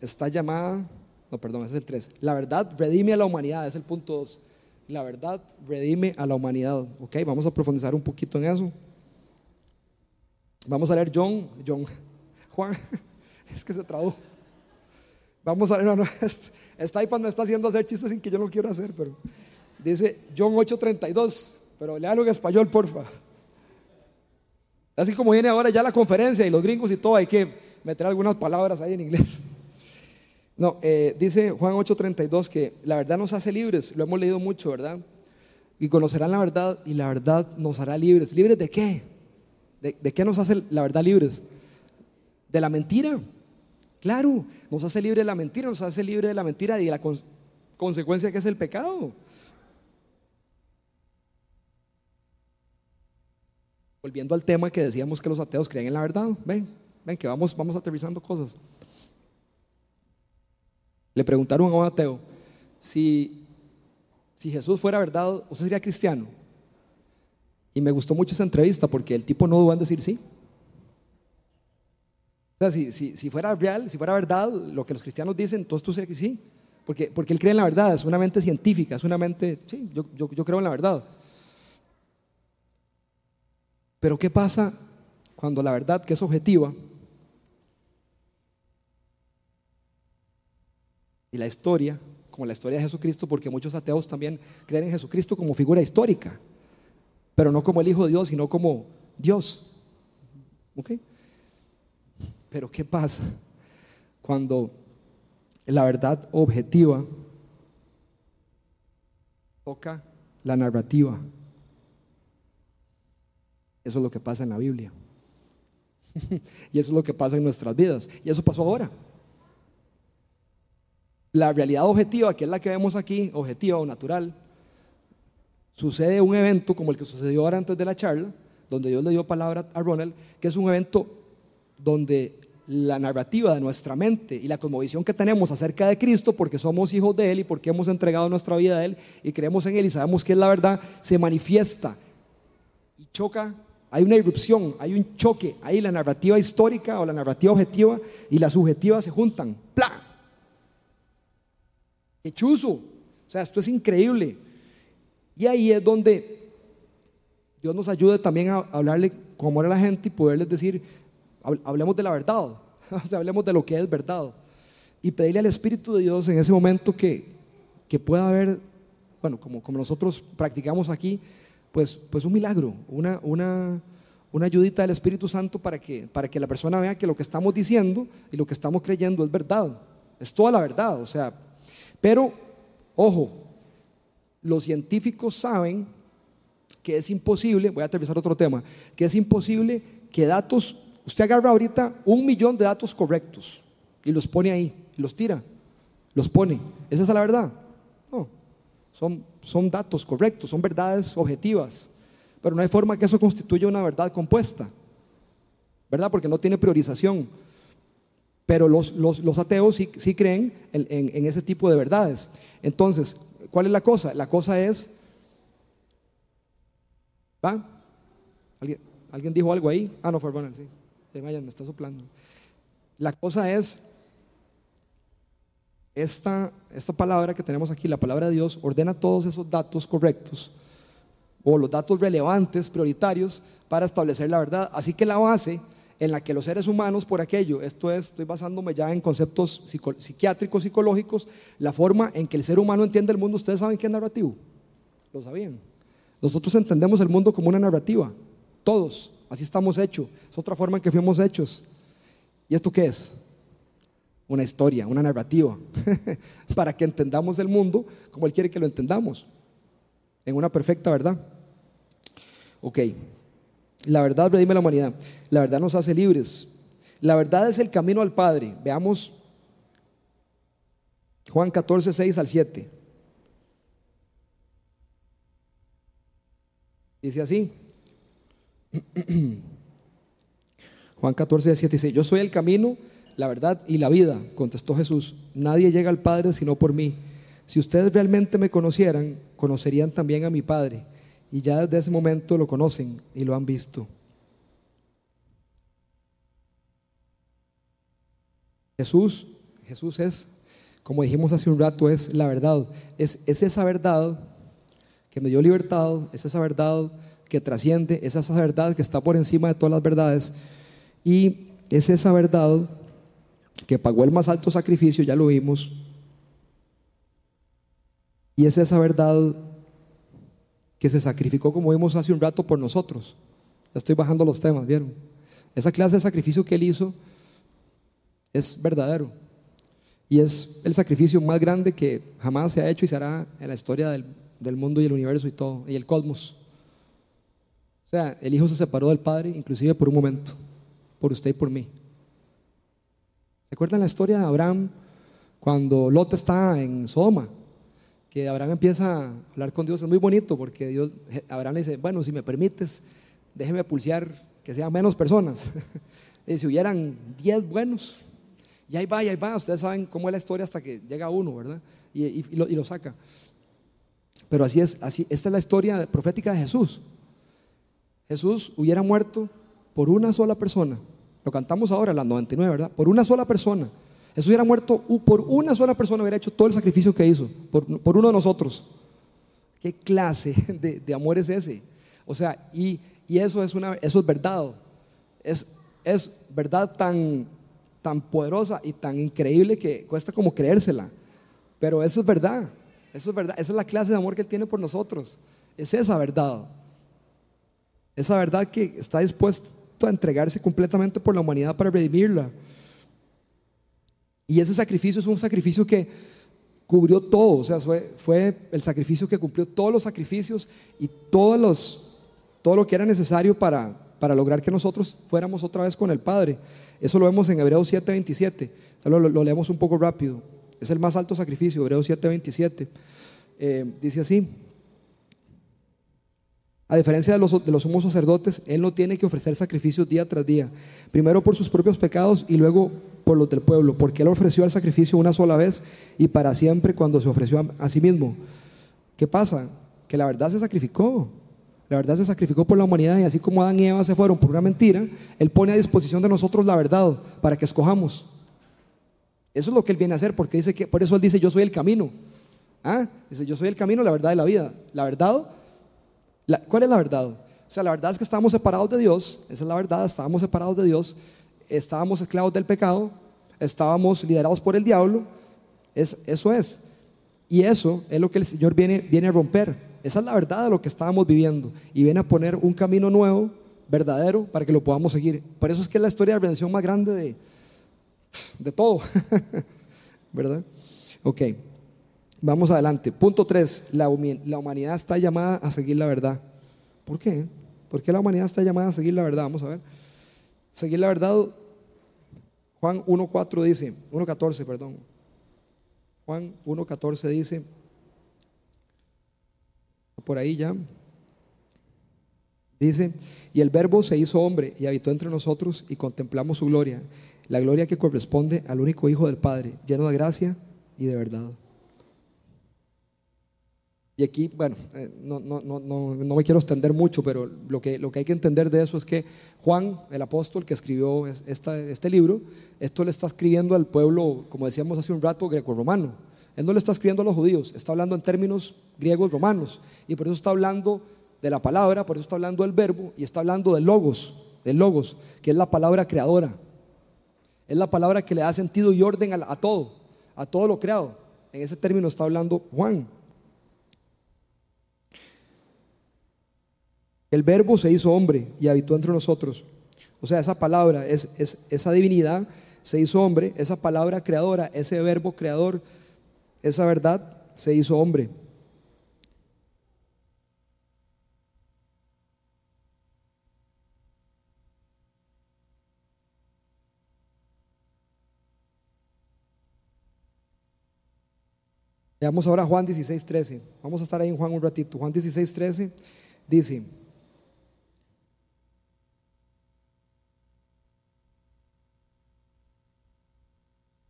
está llamada, no, perdón, ese es el 3. La verdad redime a la humanidad, es el punto 2 la verdad redime a la humanidad. Ok, vamos a profundizar un poquito en eso. Vamos a leer John, John, Juan, es que se tradujo. Vamos a leer, no, no, está me está haciendo hacer chistes sin que yo lo quiera hacer, pero dice John 8:32, pero léalo en español, porfa. Así como viene ahora ya la conferencia y los gringos y todo, hay que meter algunas palabras ahí en inglés. No, eh, dice Juan 8:32 que la verdad nos hace libres, lo hemos leído mucho, ¿verdad? Y conocerán la verdad y la verdad nos hará libres. ¿Libres de qué? ¿De, de qué nos hace la verdad libres? De la mentira. Claro, nos hace libre de la mentira, nos hace libre de la mentira y de la consecuencia que es el pecado. Volviendo al tema que decíamos que los ateos creen en la verdad, ven, ven que vamos, vamos aterrizando cosas. Le preguntaron a un ateo, si, si Jesús fuera verdad, ¿usted sería cristiano? Y me gustó mucho esa entrevista porque el tipo no dudó en decir sí. O sea, si, si, fuera real, si fuera verdad lo que los cristianos dicen, entonces tú serías que sí. Porque, porque él cree en la verdad, es una mente científica, es una mente, sí, yo, yo, yo creo en la verdad. Pero ¿qué pasa cuando la verdad, que es objetiva, y la historia, como la historia de Jesucristo, porque muchos ateos también creen en Jesucristo como figura histórica, pero no como el Hijo de Dios, sino como Dios. ¿Ok? Pero ¿qué pasa cuando la verdad objetiva toca la narrativa? Eso es lo que pasa en la Biblia. y eso es lo que pasa en nuestras vidas. Y eso pasó ahora. La realidad objetiva, que es la que vemos aquí, objetiva o natural, sucede un evento como el que sucedió ahora antes de la charla, donde Dios le dio palabra a Ronald, que es un evento donde la narrativa de nuestra mente y la conmovisión que tenemos acerca de Cristo, porque somos hijos de Él y porque hemos entregado nuestra vida a Él y creemos en Él y sabemos que es la verdad, se manifiesta y choca. Hay una irrupción, hay un choque, ahí la narrativa histórica o la narrativa objetiva y la subjetiva se juntan. ¡Pla! O sea, esto es increíble. Y ahí es donde Dios nos ayude también a hablarle como era la gente y poderles decir, hablemos de la verdad, o sea, hablemos de lo que es verdad. Y pedirle al Espíritu de Dios en ese momento que, que pueda haber, bueno, como, como nosotros practicamos aquí, pues, pues un milagro, una, una, una ayudita del Espíritu Santo para que, para que la persona vea que lo que estamos diciendo y lo que estamos creyendo es verdad, es toda la verdad, o sea, pero, ojo, los científicos saben que es imposible, voy a aterrizar otro tema, que es imposible que datos Usted agarra ahorita un millón de datos correctos y los pone ahí, los tira, los pone. ¿Esa es la verdad? No, son, son datos correctos, son verdades objetivas, pero no hay forma que eso constituya una verdad compuesta, ¿verdad? Porque no tiene priorización. Pero los, ateos sí, creen en, ese tipo de verdades. Entonces, ¿cuál es la cosa? La cosa es, ¿va? ¿Alguien, ¿alguien dijo algo ahí? Ah, no, fue Ronald, sí me está soplando. La cosa es, esta, esta palabra que tenemos aquí, la palabra de Dios, ordena todos esos datos correctos o los datos relevantes, prioritarios, para establecer la verdad. Así que la base en la que los seres humanos, por aquello, esto es, estoy basándome ya en conceptos psiquiátricos, psicológicos, la forma en que el ser humano entiende el mundo, ustedes saben qué es narrativo, lo sabían. Nosotros entendemos el mundo como una narrativa, todos. Así estamos hechos. Es otra forma en que fuimos hechos. ¿Y esto qué es? Una historia, una narrativa, para que entendamos el mundo como Él quiere que lo entendamos, en una perfecta verdad. Ok, la verdad redime la humanidad, la verdad nos hace libres, la verdad es el camino al Padre. Veamos Juan 14, 6 al 7. Dice así. Juan 14, 17 dice, yo soy el camino, la verdad y la vida, contestó Jesús. Nadie llega al Padre sino por mí. Si ustedes realmente me conocieran, conocerían también a mi Padre. Y ya desde ese momento lo conocen y lo han visto. Jesús, Jesús es, como dijimos hace un rato, es la verdad. Es, es esa verdad que me dio libertad, es esa verdad que trasciende, es esa verdad que está por encima de todas las verdades y es esa verdad que pagó el más alto sacrificio, ya lo vimos, y es esa verdad que se sacrificó, como vimos hace un rato, por nosotros. estoy bajando los temas, ¿vieron? Esa clase de sacrificio que Él hizo es verdadero. Y es el sacrificio más grande que jamás se ha hecho y se hará en la historia del, del mundo y el universo y todo, y el cosmos. O sea, el Hijo se separó del Padre, inclusive por un momento, por usted y por mí. ¿Se acuerdan la historia de Abraham cuando Lot está en Sodoma? Que Abraham empieza a hablar con Dios, es muy bonito porque Dios, Abraham le dice, bueno, si me permites, déjeme pulsear que sean menos personas. y si hubieran 10 buenos, y ahí va, y ahí va, ustedes saben cómo es la historia hasta que llega uno, ¿verdad? Y, lo, saca. Pero así es, así, esta es la historia profética de Jesús. Jesús hubiera muerto por una sola persona. Lo cantamos ahora, las 99, ¿verdad? Por una sola persona. Jesús hubiera muerto por una sola persona, hubiera hecho todo el sacrificio que hizo, por, uno de nosotros. ¿Qué clase de, amor es ese? O sea, y, eso, es una, eso es verdad. Es, es verdad tan, tan poderosa y tan increíble que cuesta como creérsela. Pero eso es verdad. Eso es verdad. Esa es la clase de amor que Él tiene por nosotros. Es esa verdad. Esa verdad que está dispuesto a entregarse completamente por la humanidad para redimirla. Y ese sacrificio es un sacrificio que cubrió todo, o sea, fue, el sacrificio que cumplió todos los sacrificios y todos los, todo lo que era necesario para, para lograr que nosotros fuéramos otra vez con el Padre. Eso lo vemos en Hebreos 7:27. Lo, lo, leemos un poco rápido. Es el más alto sacrificio, Hebreos 7:27. Eh, dice así. A diferencia de los, de sumos sacerdotes, Él no tiene que ofrecer sacrificios día tras día, primero por sus propios pecados y luego por los del pueblo, porque Él ofreció el sacrificio una sola vez y para siempre cuando se ofreció a, sí mismo. ¿Qué pasa? Que la verdad se sacrificó. La verdad se sacrificó por la humanidad y así como Adán y Eva se fueron por una mentira, Él pone a disposición de nosotros la verdad para que escojamos. Eso es lo que Él viene a hacer, porque dice que, por eso Él dice, yo soy el camino. ¿Ah? Dice, yo soy el camino, la verdad y la vida. La verdad ¿Cuál es la verdad? O sea, la verdad es que estábamos separados de Dios, esa es la verdad, estábamos separados de Dios, estábamos esclavos del pecado, estábamos liderados por el diablo, es, eso es. Y eso es lo que el Señor viene, viene a romper. Esa es la verdad de lo que estábamos viviendo. Y viene a poner un camino nuevo, verdadero, para que lo podamos seguir. Por eso es que es la historia de redención más grande de, de todo. ¿Verdad? Ok. Vamos adelante. Punto 3. La, humanidad está llamada a seguir la verdad. ¿Por qué? ¿Por qué la humanidad está llamada a seguir la verdad? Vamos a ver. Seguir la verdad. Juan 1.4 dice, 1.14, perdón. Juan 1.14 dice, por ahí ya, dice, y el verbo se hizo hombre y habitó entre nosotros y contemplamos su gloria, la gloria que corresponde al único Hijo del Padre, lleno de gracia y de verdad. Y aquí, bueno, eh, no, no, no, no, me quiero extender mucho, pero lo que, lo que hay que entender de eso es que Juan, el apóstol que escribió esta, este libro, esto le está escribiendo al pueblo, como decíamos hace un rato, greco-romano. Él no le está escribiendo a los judíos, está hablando en términos griegos romanos. Y por eso está hablando de la palabra, por eso está hablando del verbo y está hablando del logos, del logos, que es la palabra creadora. Es la palabra que le da sentido y orden a, a todo, a todo lo creado. En ese término está hablando Juan. El verbo se hizo hombre y habitó entre nosotros. O sea, esa palabra, es, esa divinidad se hizo hombre, esa palabra creadora, ese verbo creador, esa verdad se hizo hombre. Veamos ahora Juan 16, 13. Vamos a estar ahí en Juan un ratito. Juan 16, 13 dice.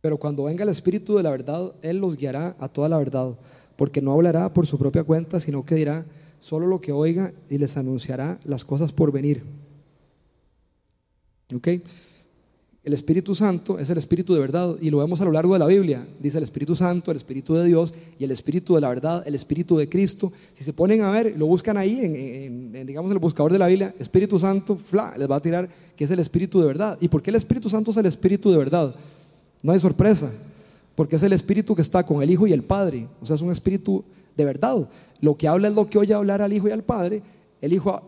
Pero cuando venga el Espíritu de la verdad, Él los guiará a toda la verdad, porque no hablará por su propia cuenta, sino que dirá solo lo que oiga y les anunciará las cosas por venir. ¿Ok? El Espíritu Santo es el Espíritu de verdad y lo vemos a lo largo de la Biblia. Dice el Espíritu Santo, el Espíritu de Dios y el Espíritu de la verdad, el Espíritu de Cristo. Si se ponen a ver, lo buscan ahí en, digamos, en el buscador de la Biblia, Espíritu Santo, fla, les va a tirar que es el Espíritu de verdad. ¿Y por qué el Espíritu Santo es el Espíritu de verdad? No hay sorpresa, porque es el espíritu que está con el Hijo y el Padre. O sea, es un espíritu de verdad. Lo que habla es lo que oye hablar al Hijo y al Padre. el Hijo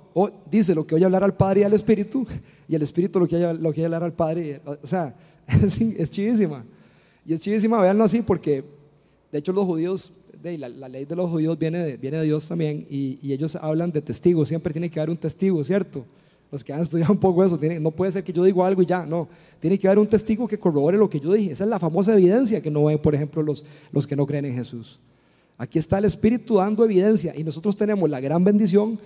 dice lo que oye hablar al Padre y al Espíritu, y el Espíritu lo que oye, hablar al Padre. O sea, es, es chivísima. Y es chivísima, veanlo así, porque de hecho los judíos, de, la, ley de los judíos viene de, viene de Dios también, y, y, ellos hablan de testigos, siempre tiene que haber un testigo, ¿cierto? Los que han estudiado un poco eso, no puede ser que yo diga algo y ya, no, tiene que haber un testigo que corrobore lo que yo dije. Esa es la famosa evidencia que no ven, por ejemplo, los, los que no creen en Jesús. Aquí está el Espíritu dando evidencia y nosotros tenemos la gran bendición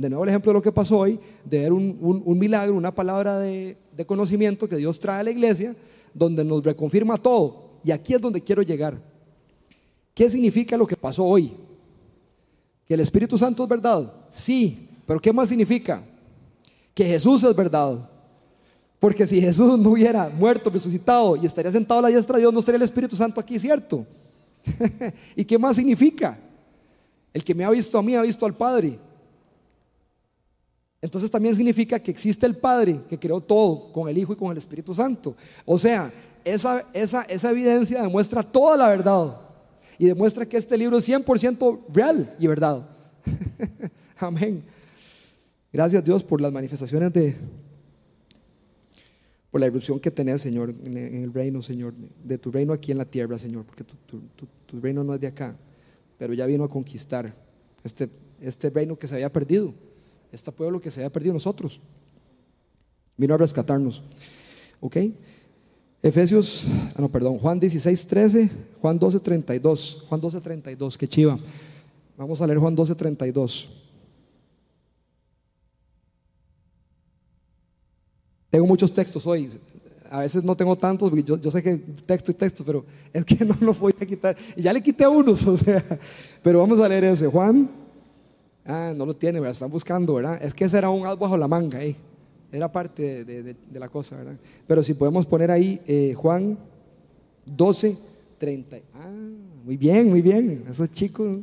de nuevo el ejemplo de lo que pasó hoy, de ver un, milagro, una palabra de, conocimiento que Dios trae a la iglesia, donde nos reconfirma todo. Y aquí es donde quiero llegar. ¿Qué significa lo que pasó hoy? ¿Que el Espíritu Santo es verdad? Sí, pero ¿qué más significa? Que Jesús es verdad. Porque si Jesús no hubiera muerto, resucitado y estaría sentado a la diestra de Dios, no estaría el Espíritu Santo aquí, ¿cierto? ¿Y qué más significa? El que me ha visto a mí ha visto al Padre. Entonces también significa que existe el Padre que creó todo con el Hijo y con el Espíritu Santo. O sea, esa, esa, esa evidencia demuestra toda la verdad y demuestra que este libro es 100% real y verdad. Amén. Gracias Dios por las manifestaciones de, por la irrupción que tenés, Señor, en el reino, Señor, de tu reino aquí en la tierra, Señor, porque tu, reino no es de acá, pero ya vino a conquistar este, este reino que se había perdido este pueblo que se había perdido nosotros. Vino a rescatarnos. ¿Ok? Efesios, ah, no, perdón, Juan 16, 13, Juan 12, 32. Juan 12, 32, que chiva. Vamos a leer Juan 12, 32. Tengo muchos textos hoy. A veces no tengo tantos, yo, yo sé que texto y texto, pero es que no los voy a quitar. Y ya le quité unos, o sea. Pero vamos a leer ese. Juan Ah, no lo tiene, ¿verdad? Están buscando, ¿verdad? Es que ese era un as bajo la manga ahí. Era parte de, la cosa, ¿verdad? Pero si podemos poner ahí eh, Juan 12, 30. Ah, muy bien, muy bien. Esos chicos.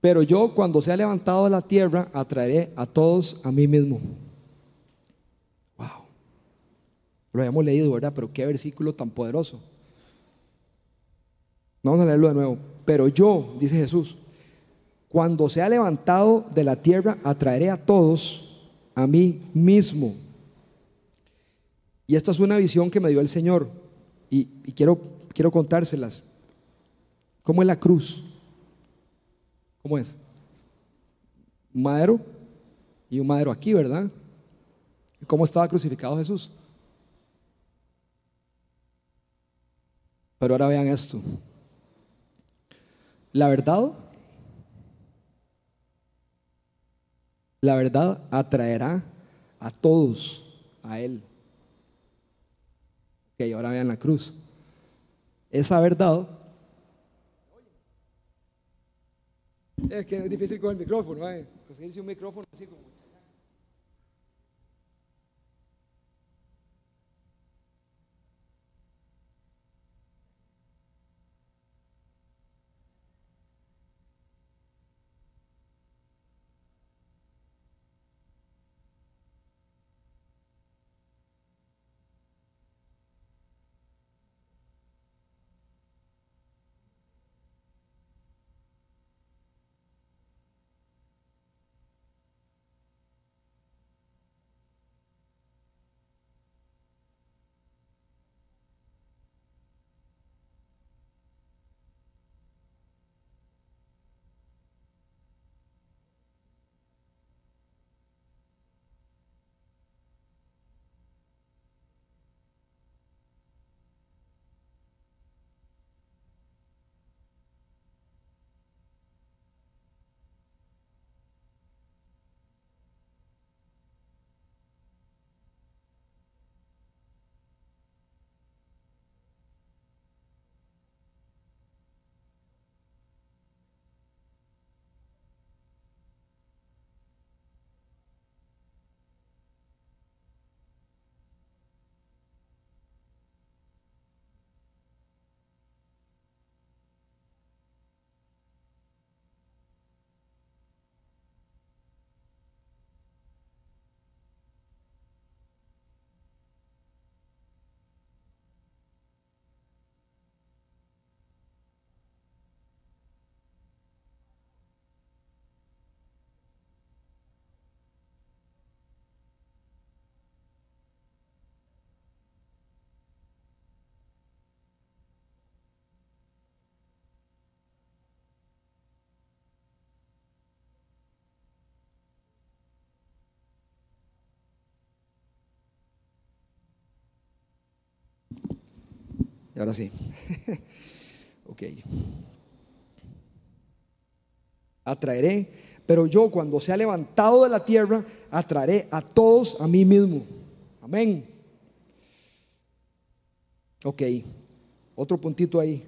Pero yo cuando sea levantado de la tierra, atraeré a todos a mí mismo. Wow. Lo habíamos leído, ¿verdad? Pero qué versículo tan poderoso. Vamos a leerlo de nuevo. Pero yo, dice Jesús, cuando sea levantado de la tierra, atraeré a todos a mí mismo. Y esta es una visión que me dio el Señor y, quiero, quiero contárselas. ¿Cómo es la cruz? ¿Cómo es? Un madero y un madero aquí, ¿verdad? ¿Cómo estaba crucificado Jesús? Pero ahora vean esto. La verdad La verdad atraerá a todos a Él. Ok, ahora vean la cruz. Esa verdad. Es que es difícil con el micrófono, ¿eh? conseguirse un micrófono así como. Y ahora sí. ok. Atraeré, pero yo cuando sea levantado de la tierra, atraeré a todos a mí mismo. Amén. Ok, otro puntito ahí.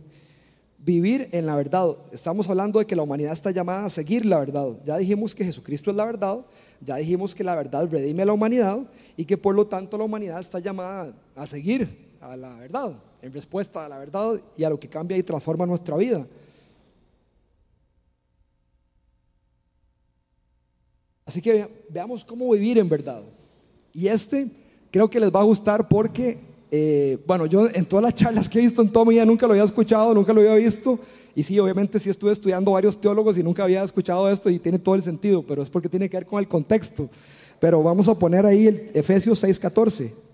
Vivir en la verdad. Estamos hablando de que la humanidad está llamada a seguir la verdad. Ya dijimos que Jesucristo es la verdad, ya dijimos que la verdad redime a la humanidad y que por lo tanto la humanidad está llamada a seguir a la verdad, en respuesta a la verdad y a lo que cambia y transforma nuestra vida. Así que veamos cómo vivir en verdad. Y este creo que les va a gustar porque, eh, bueno, yo en todas las charlas que he visto en todo mi vida nunca lo había escuchado, nunca lo había visto. Y sí, obviamente sí estuve estudiando varios teólogos y nunca había escuchado esto y tiene todo el sentido, pero es porque tiene que ver con el contexto. Pero vamos a poner ahí el Efesios 6:14.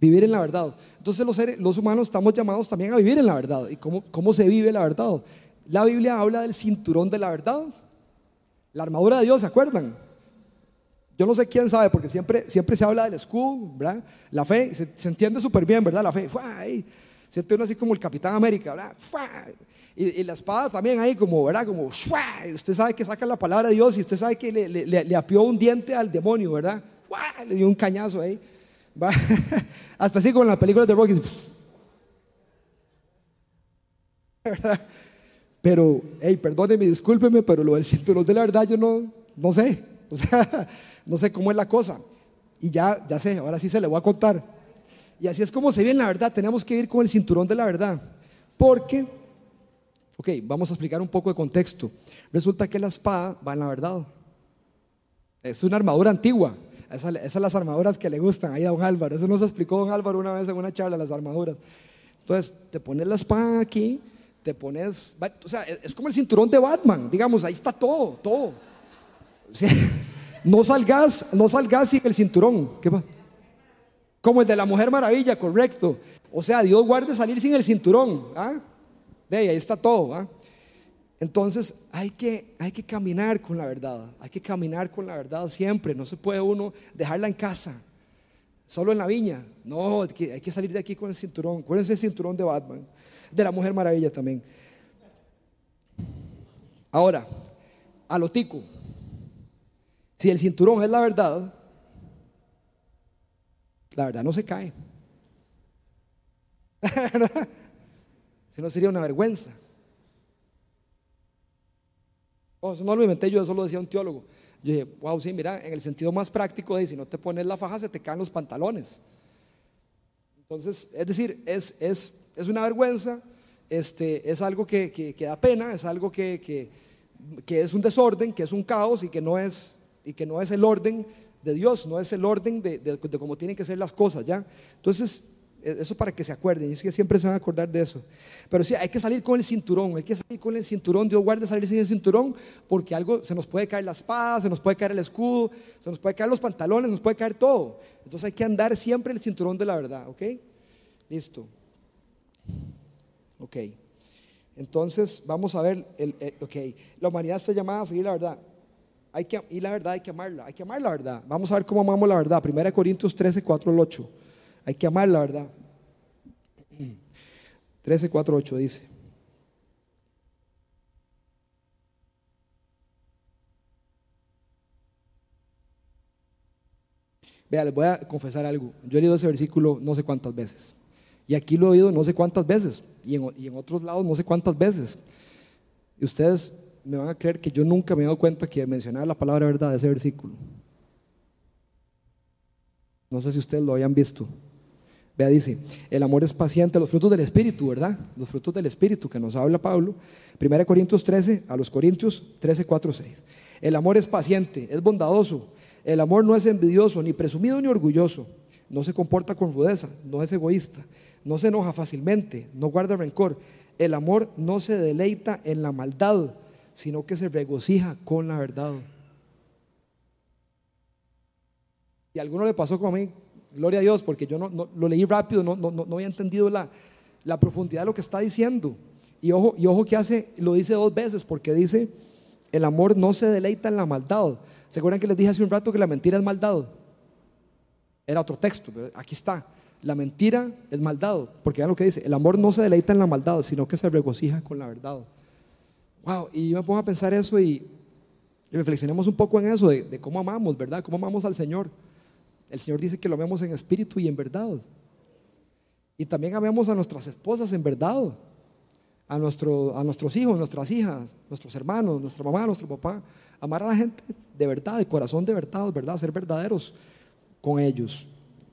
Vivir en la verdad. Entonces los, seres, los humanos estamos llamados también a vivir en la verdad. ¿Y cómo, cómo se vive la verdad? La Biblia habla del cinturón de la verdad. La armadura de Dios, ¿se acuerdan? Yo no sé quién sabe, porque siempre, siempre se habla del escudo, ¿verdad? La fe, se, entiende súper bien, ¿verdad? La fe, ahí, siente uno así como el Capitán América, ¿verdad? Y, la espada también ahí como, ¿verdad? Como, usted sabe que saca la palabra de Dios y usted sabe que le, le, apió un diente al demonio, ¿verdad? Le dio un cañazo ahí. Hasta así como en las películas de Rocky. ¿verdad? Pero, hey, perdóneme, discúlpeme, pero lo del cinturón de la verdad yo no, no sé. No sé cómo es la cosa. Y ya, ya sé, ahora sí se le voy a contar. Y así es como se ve en la verdad. Tenemos que ir con el cinturón de la verdad. Porque, ok, vamos a explicar un poco de contexto. Resulta que la espada va en la verdad. Es una armadura antigua. Esas, son las armaduras que le gustan ahí a don Álvaro. Eso nos explicó don Álvaro una vez en una charla, las armaduras. Entonces, te pones la espada aquí, te pones, o sea, es como el cinturón de Batman, digamos, ahí está todo, todo. no salgas, no salgas sin el cinturón. ¿Qué Como el de la Mujer Maravilla, correcto. O sea, Dios guarde salir sin el cinturón. ¿ah? De ahí, ahí está todo. ¿ah? Entonces hay que, hay que caminar con la verdad, hay que caminar con la verdad siempre, no se puede uno dejarla en casa, solo en la viña, no, hay que, salir de aquí con el cinturón, acuérdense el cinturón de Batman, de la Mujer Maravilla también. Ahora, a lo tico, si el cinturón es la verdad, la verdad no se cae. Si no sería una vergüenza. Oh, eso no lo inventé yo, eso lo decía un teólogo. Yo dije, wow, sí, mira, en el sentido más práctico de si no te pones la faja, se te caen los pantalones. Entonces, es decir, es, es, es una vergüenza, este, es algo que, que, da pena, es algo que, que, es un desorden, que es un caos y que no es y que no es el orden de Dios, no es el orden de, de, cómo tienen que ser las cosas, ¿ya? Entonces, eso para que se acuerden, es que siempre se van a acordar de eso. Pero sí, hay que salir con el cinturón, hay que salir con el cinturón, Dios guarde salir sin el cinturón, porque algo, se nos puede caer la espada, se nos puede caer el escudo, se nos puede caer los pantalones, nos puede caer todo. Entonces hay que andar siempre el cinturón de la verdad, ¿ok? Listo. Ok. Entonces, vamos a ver, el, ok, la humanidad está llamada a seguir la verdad. Hay que, y la verdad hay que amarla, hay que amar la verdad. Vamos a ver cómo amamos la verdad. 1 Corintios 13, 4 al 8. Hay que amar la verdad. 13, 4, 8 dice. Vea, les voy a confesar algo. Yo he leído ese versículo no sé cuántas veces. Y aquí lo he oído no sé cuántas veces. Y en, otros lados no sé cuántas veces. Y ustedes me van a creer que yo nunca me he dado cuenta que mencionaba la palabra verdad de ese versículo. No sé si ustedes lo hayan visto. Dice, el amor es paciente, los frutos del Espíritu, ¿verdad? Los frutos del Espíritu que nos habla Pablo. 1 Corintios 13, a los Corintios 13, 4, 6. El amor es paciente, es bondadoso. El amor no es envidioso, ni presumido, ni orgulloso. No se comporta con rudeza, no es egoísta, no se enoja fácilmente, no guarda rencor. El amor no se deleita en la maldad, sino que se regocija con la verdad. Y a alguno le pasó como a mí, gloria a Dios, porque yo no, lo leí rápido, no, no, no había entendido la, la, profundidad de lo que está diciendo. Y ojo, y ojo que hace, lo dice dos veces, porque dice, el amor no se deleita en la maldad. ¿Se acuerdan que les dije hace un rato que la mentira es maldad? Era otro texto, aquí está. La mentira es maldad, porque vean lo que dice, el amor no se deleita en la maldad, sino que se regocija con la verdad. Wow, y yo me pongo a pensar eso y, reflexionemos un poco en eso, de, de, cómo amamos, ¿verdad? ¿Cómo amamos al Señor? El Señor dice que lo amemos en espíritu y en verdad. Y también amemos a nuestras esposas en verdad, a, nuestro, a nuestros hijos, nuestras hijas, nuestros hermanos, nuestra mamá, nuestro papá. Amar a la gente de verdad, de corazón de verdad, ¿verdad? Ser verdaderos con ellos.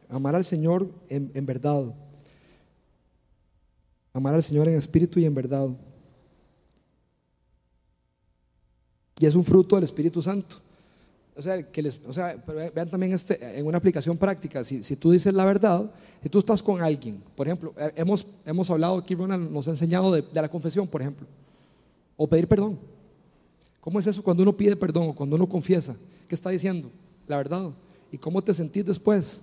Amar al Señor en, en verdad. Amar al Señor en espíritu y en verdad. Y es un fruto del Espíritu Santo. O sea, que les, o sea vean también este, en una aplicación práctica, si, si, tú dices la verdad, si tú estás con alguien, por ejemplo, eh, hemos, hemos hablado aquí, nos ha enseñado de, de la confesión, por ejemplo, o pedir perdón. ¿Cómo es eso cuando uno pide perdón o cuando uno confiesa? ¿Qué está diciendo? La verdad. ¿Y cómo te sentís después?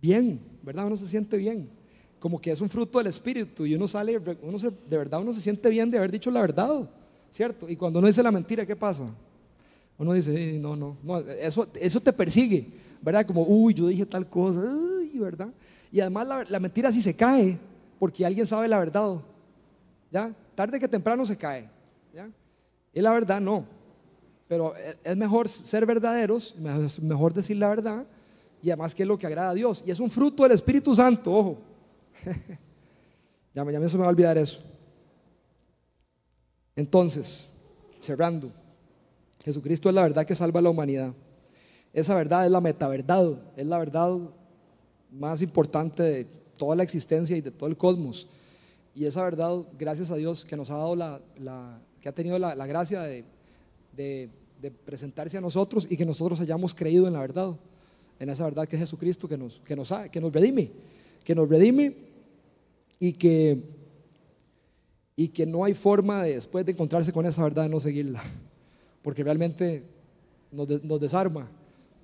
Bien, ¿verdad? Uno se siente bien. Como que es un fruto del Espíritu y uno sale, uno se, de verdad uno se siente bien de haber dicho la verdad. ¿cierto? Y cuando uno dice la mentira, ¿qué pasa? Uno dice, no, no, no, eso, eso te persigue, ¿verdad? Como, uy, yo dije tal cosa, uy, ¿verdad? Y además la, mentira sí se cae, porque alguien sabe la verdad, ¿ya? Tarde que temprano se cae, ¿ya? Y la verdad no, pero es mejor ser verdaderos, es mejor decir la verdad, y además que es lo que agrada a Dios, y es un fruto del Espíritu Santo, ojo. ya, ya se me va a olvidar eso. Entonces, cerrando, Jesucristo es la verdad que salva a la humanidad. Esa verdad es la metaverdad, es la verdad más importante de toda la existencia y de todo el cosmos. Y esa verdad, gracias a Dios, que nos ha dado la, que ha tenido la, gracia de, de, presentarse a nosotros y que nosotros hayamos creído en la verdad, en esa verdad que es Jesucristo que nos, que nos, que nos redime, que nos redime y que y que no hay forma de, después de encontrarse con esa verdad de no seguirla, porque realmente nos, desarma.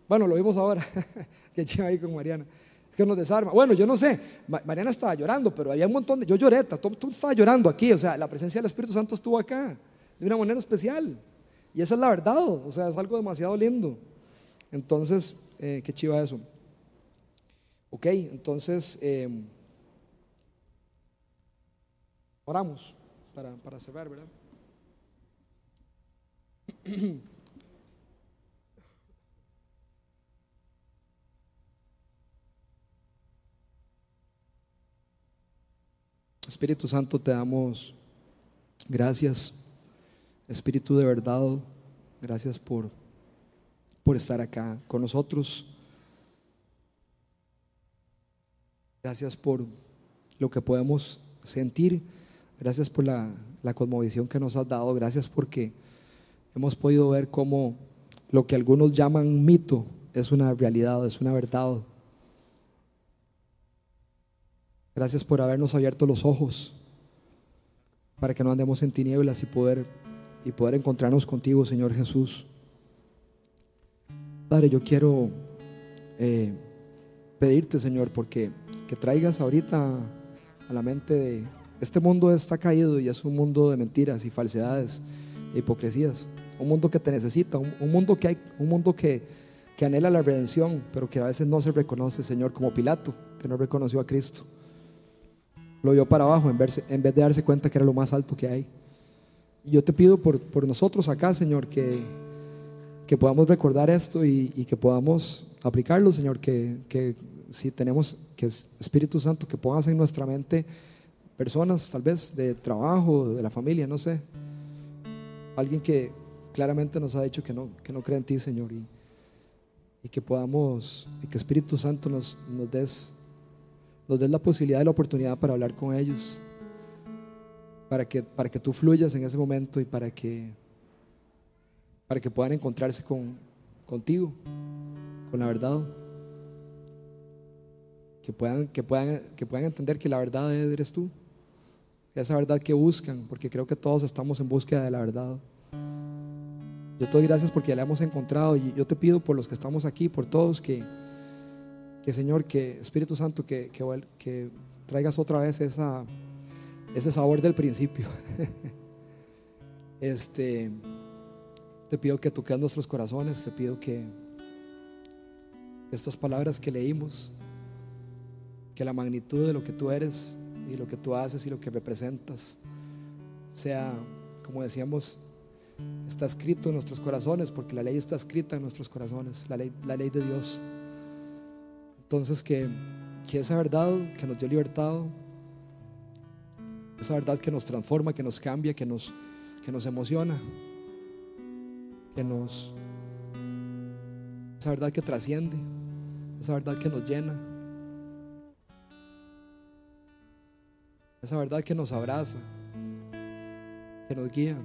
Bueno, lo vimos ahora, que chiva ahí con Mariana, que nos desarma. Bueno, yo no sé, Mariana estaba llorando, pero había un montón de, yo lloré, tú, estabas llorando aquí, o sea, la presencia del Espíritu Santo estuvo acá, de una manera especial, y esa es la verdad, o sea, es algo demasiado lindo. Entonces, eh, qué chiva eso. Ok, entonces, eh, oramos para, para cerrar, ¿verdad? Espíritu Santo, te damos gracias. Espíritu de verdad, gracias por, por estar acá con nosotros. Gracias por lo que podemos sentir Gracias por la, la cosmovisión que nos has dado. Gracias porque hemos podido ver cómo lo que algunos llaman mito es una realidad, es una verdad. Gracias por habernos abierto los ojos para que no andemos en tinieblas y poder, y poder encontrarnos contigo, Señor Jesús. Padre, yo quiero eh, pedirte, Señor, porque que traigas ahorita a la mente de este mundo está caído y es un mundo de mentiras y falsedades e hipocresías. Un mundo que te necesita, un, mundo que hay, un mundo que, que anhela la redención, pero que a veces no se reconoce, Señor, como Pilato, que no reconoció a Cristo. Lo vio para abajo en, verse, en vez de darse cuenta que era lo más alto que hay. Y yo te pido por, por nosotros acá, Señor, que, que podamos recordar esto y, y, que podamos aplicarlo, Señor, que, que si tenemos que Espíritu Santo, que pongas en nuestra mente personas tal vez de trabajo, de la familia, no sé. Alguien que claramente nos ha dicho que no, que no cree en ti, Señor, y, que podamos, y que Espíritu Santo nos, des, nos la posibilidad y la oportunidad para hablar con ellos, para que, para que tú fluyas en ese momento y para que, para que puedan encontrarse con, contigo, con la verdad que puedan, que, puedan, que puedan entender que la verdad eres tú esa verdad que buscan, porque creo que todos estamos en búsqueda de la verdad. Yo te doy gracias porque ya la hemos encontrado y yo te pido por los que estamos aquí, por todos, que, que Señor, que Espíritu Santo, que, que, que traigas otra vez esa, ese sabor del principio. este, te pido que toques nuestros corazones, te pido que estas palabras que leímos, que la magnitud de lo que tú eres y lo que tú haces y lo que representas sea, como decíamos, está escrito en nuestros corazones, porque la ley está escrita en nuestros corazones, la ley, la ley de Dios. Entonces que, que esa verdad que nos dio libertad, esa verdad que nos transforma, que nos cambia, que nos, que nos emociona, que nos, esa verdad que trasciende, esa verdad que nos llena, esa verdad que nos abraza, que nos guía.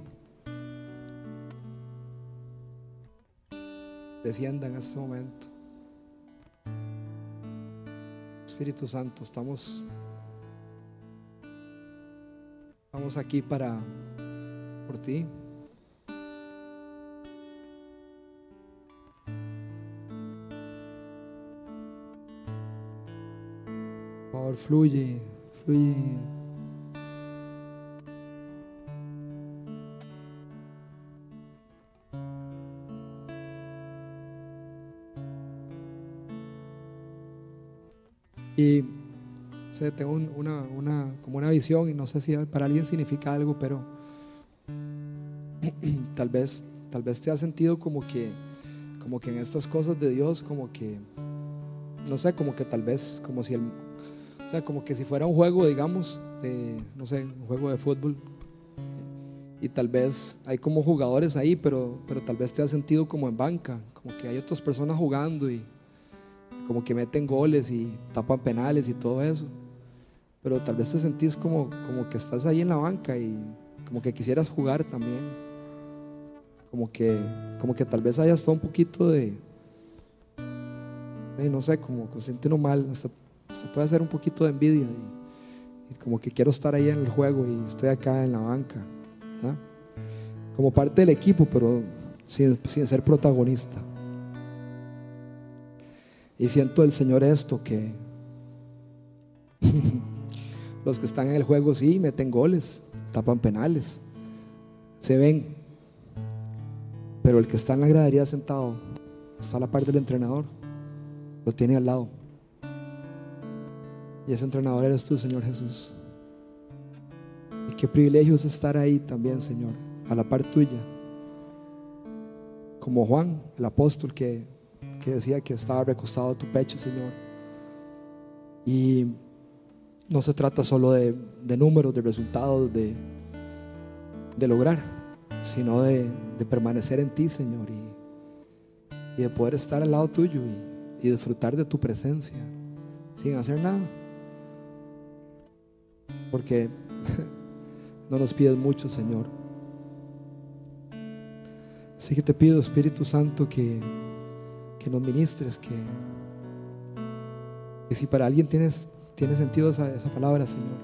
Descienda en este momento. Espíritu Santo, estamos, aquí para por ti. Por favor, fluye, fluye. Y o sea, tengo un- una, una, como una visión y no sé si para alguien significa algo, pero tal vez, tal vez te has sentido como que, como que en estas cosas de Dios, como que, no sé, como que tal vez, como si el, o sea, como que si fuera un juego, digamos, de, no sé, un juego de fútbol. Y tal vez hay como jugadores ahí, pero, pero tal vez te has sentido como en banca, como que hay otras personas jugando y como que meten goles y tapan penales y todo eso. Pero tal vez te sentís como, como que estás ahí en la banca y como que quisieras jugar también. Como que, como que tal vez haya hasta un poquito de, no sé, como que siente uno mal, se puede hacer un poquito de envidia y, como que quiero estar ahí en el juego y estoy acá en la banca, como parte del equipo, pero sin, sin ser protagonista. Y siento del Señor esto, que los que están en el juego sí meten goles, tapan penales, se ven, pero el que está en la gradería sentado, está a la par del entrenador, lo tiene al lado. Y ese entrenador eres tú, Señor Jesús. Y qué privilegio es estar ahí también, Señor, a la par tuya. Como Juan, el apóstol que, que decía que estaba recostado a tu pecho, Señor. Y no se trata solo de, de números, de resultados, de, de lograr, sino de, de permanecer en ti, Señor, y, y, de poder estar al lado tuyo y, y disfrutar de tu presencia sin hacer nada. Porque no nos pides mucho, Señor. Así que te pido, Espíritu Santo, que, que nos ministres, que, que si para alguien tienes, tiene sentido esa, esa, palabra, Señor,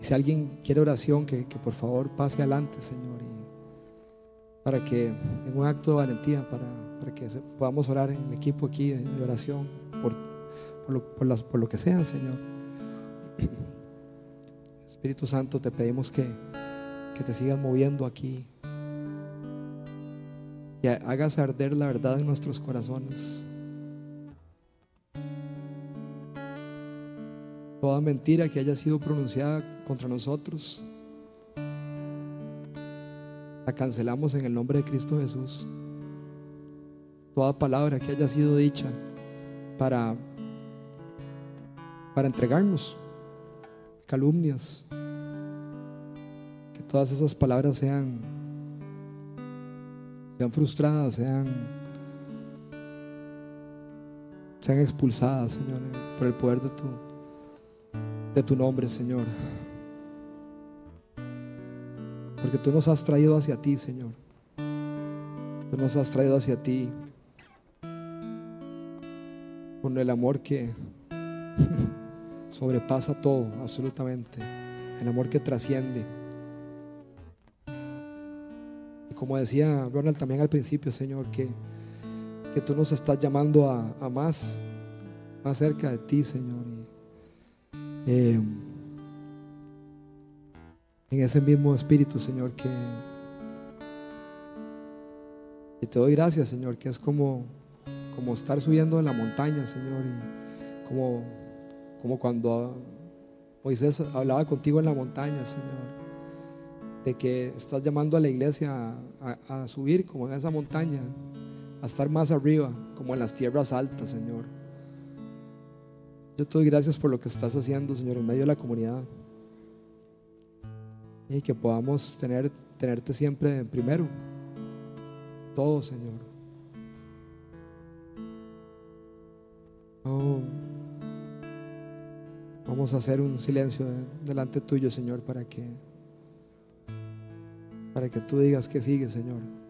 y si alguien quiere oración, que, que por favor pase adelante, Señor, y para que en un acto de valentía, para, para que podamos orar en equipo aquí de, oración, por, por, lo, por lo que sea, Señor. Espíritu Santo, te pedimos que, que te sigas moviendo aquí. Que hagas arder la verdad en nuestros corazones. Toda mentira que haya sido pronunciada contra nosotros, la cancelamos en el nombre de Cristo Jesús. Toda palabra que haya sido dicha para, para entregarnos calumnias, que todas esas palabras sean, sean frustradas, sean, sean expulsadas, Señor, por el poder de tu, de tu nombre, Señor. Porque tú nos has traído hacia ti, Señor. Tú nos has traído hacia ti con el amor que sobrepasa todo, absolutamente. El amor que trasciende. Como decía Ronald también al principio, Señor, que, que tú nos estás llamando a, más, más cerca de ti, Señor. Y, eh, en ese mismo espíritu, Señor, que, te doy gracias, Señor, que es como, como estar subiendo en la montaña, Señor, y como como cuando Moisés hablaba contigo en la montaña, Señor, de que estás llamando a la iglesia a, a subir como en esa montaña, a estar más arriba, como en las tierras altas, Señor. Yo te doy gracias por lo que estás haciendo, Señor, en medio de la comunidad. Y que podamos tener, tenerte siempre primero. Todo, Señor. Oh. Vamos a hacer un silencio delante tuyo, Señor, para que para que tú digas que sigue, Señor.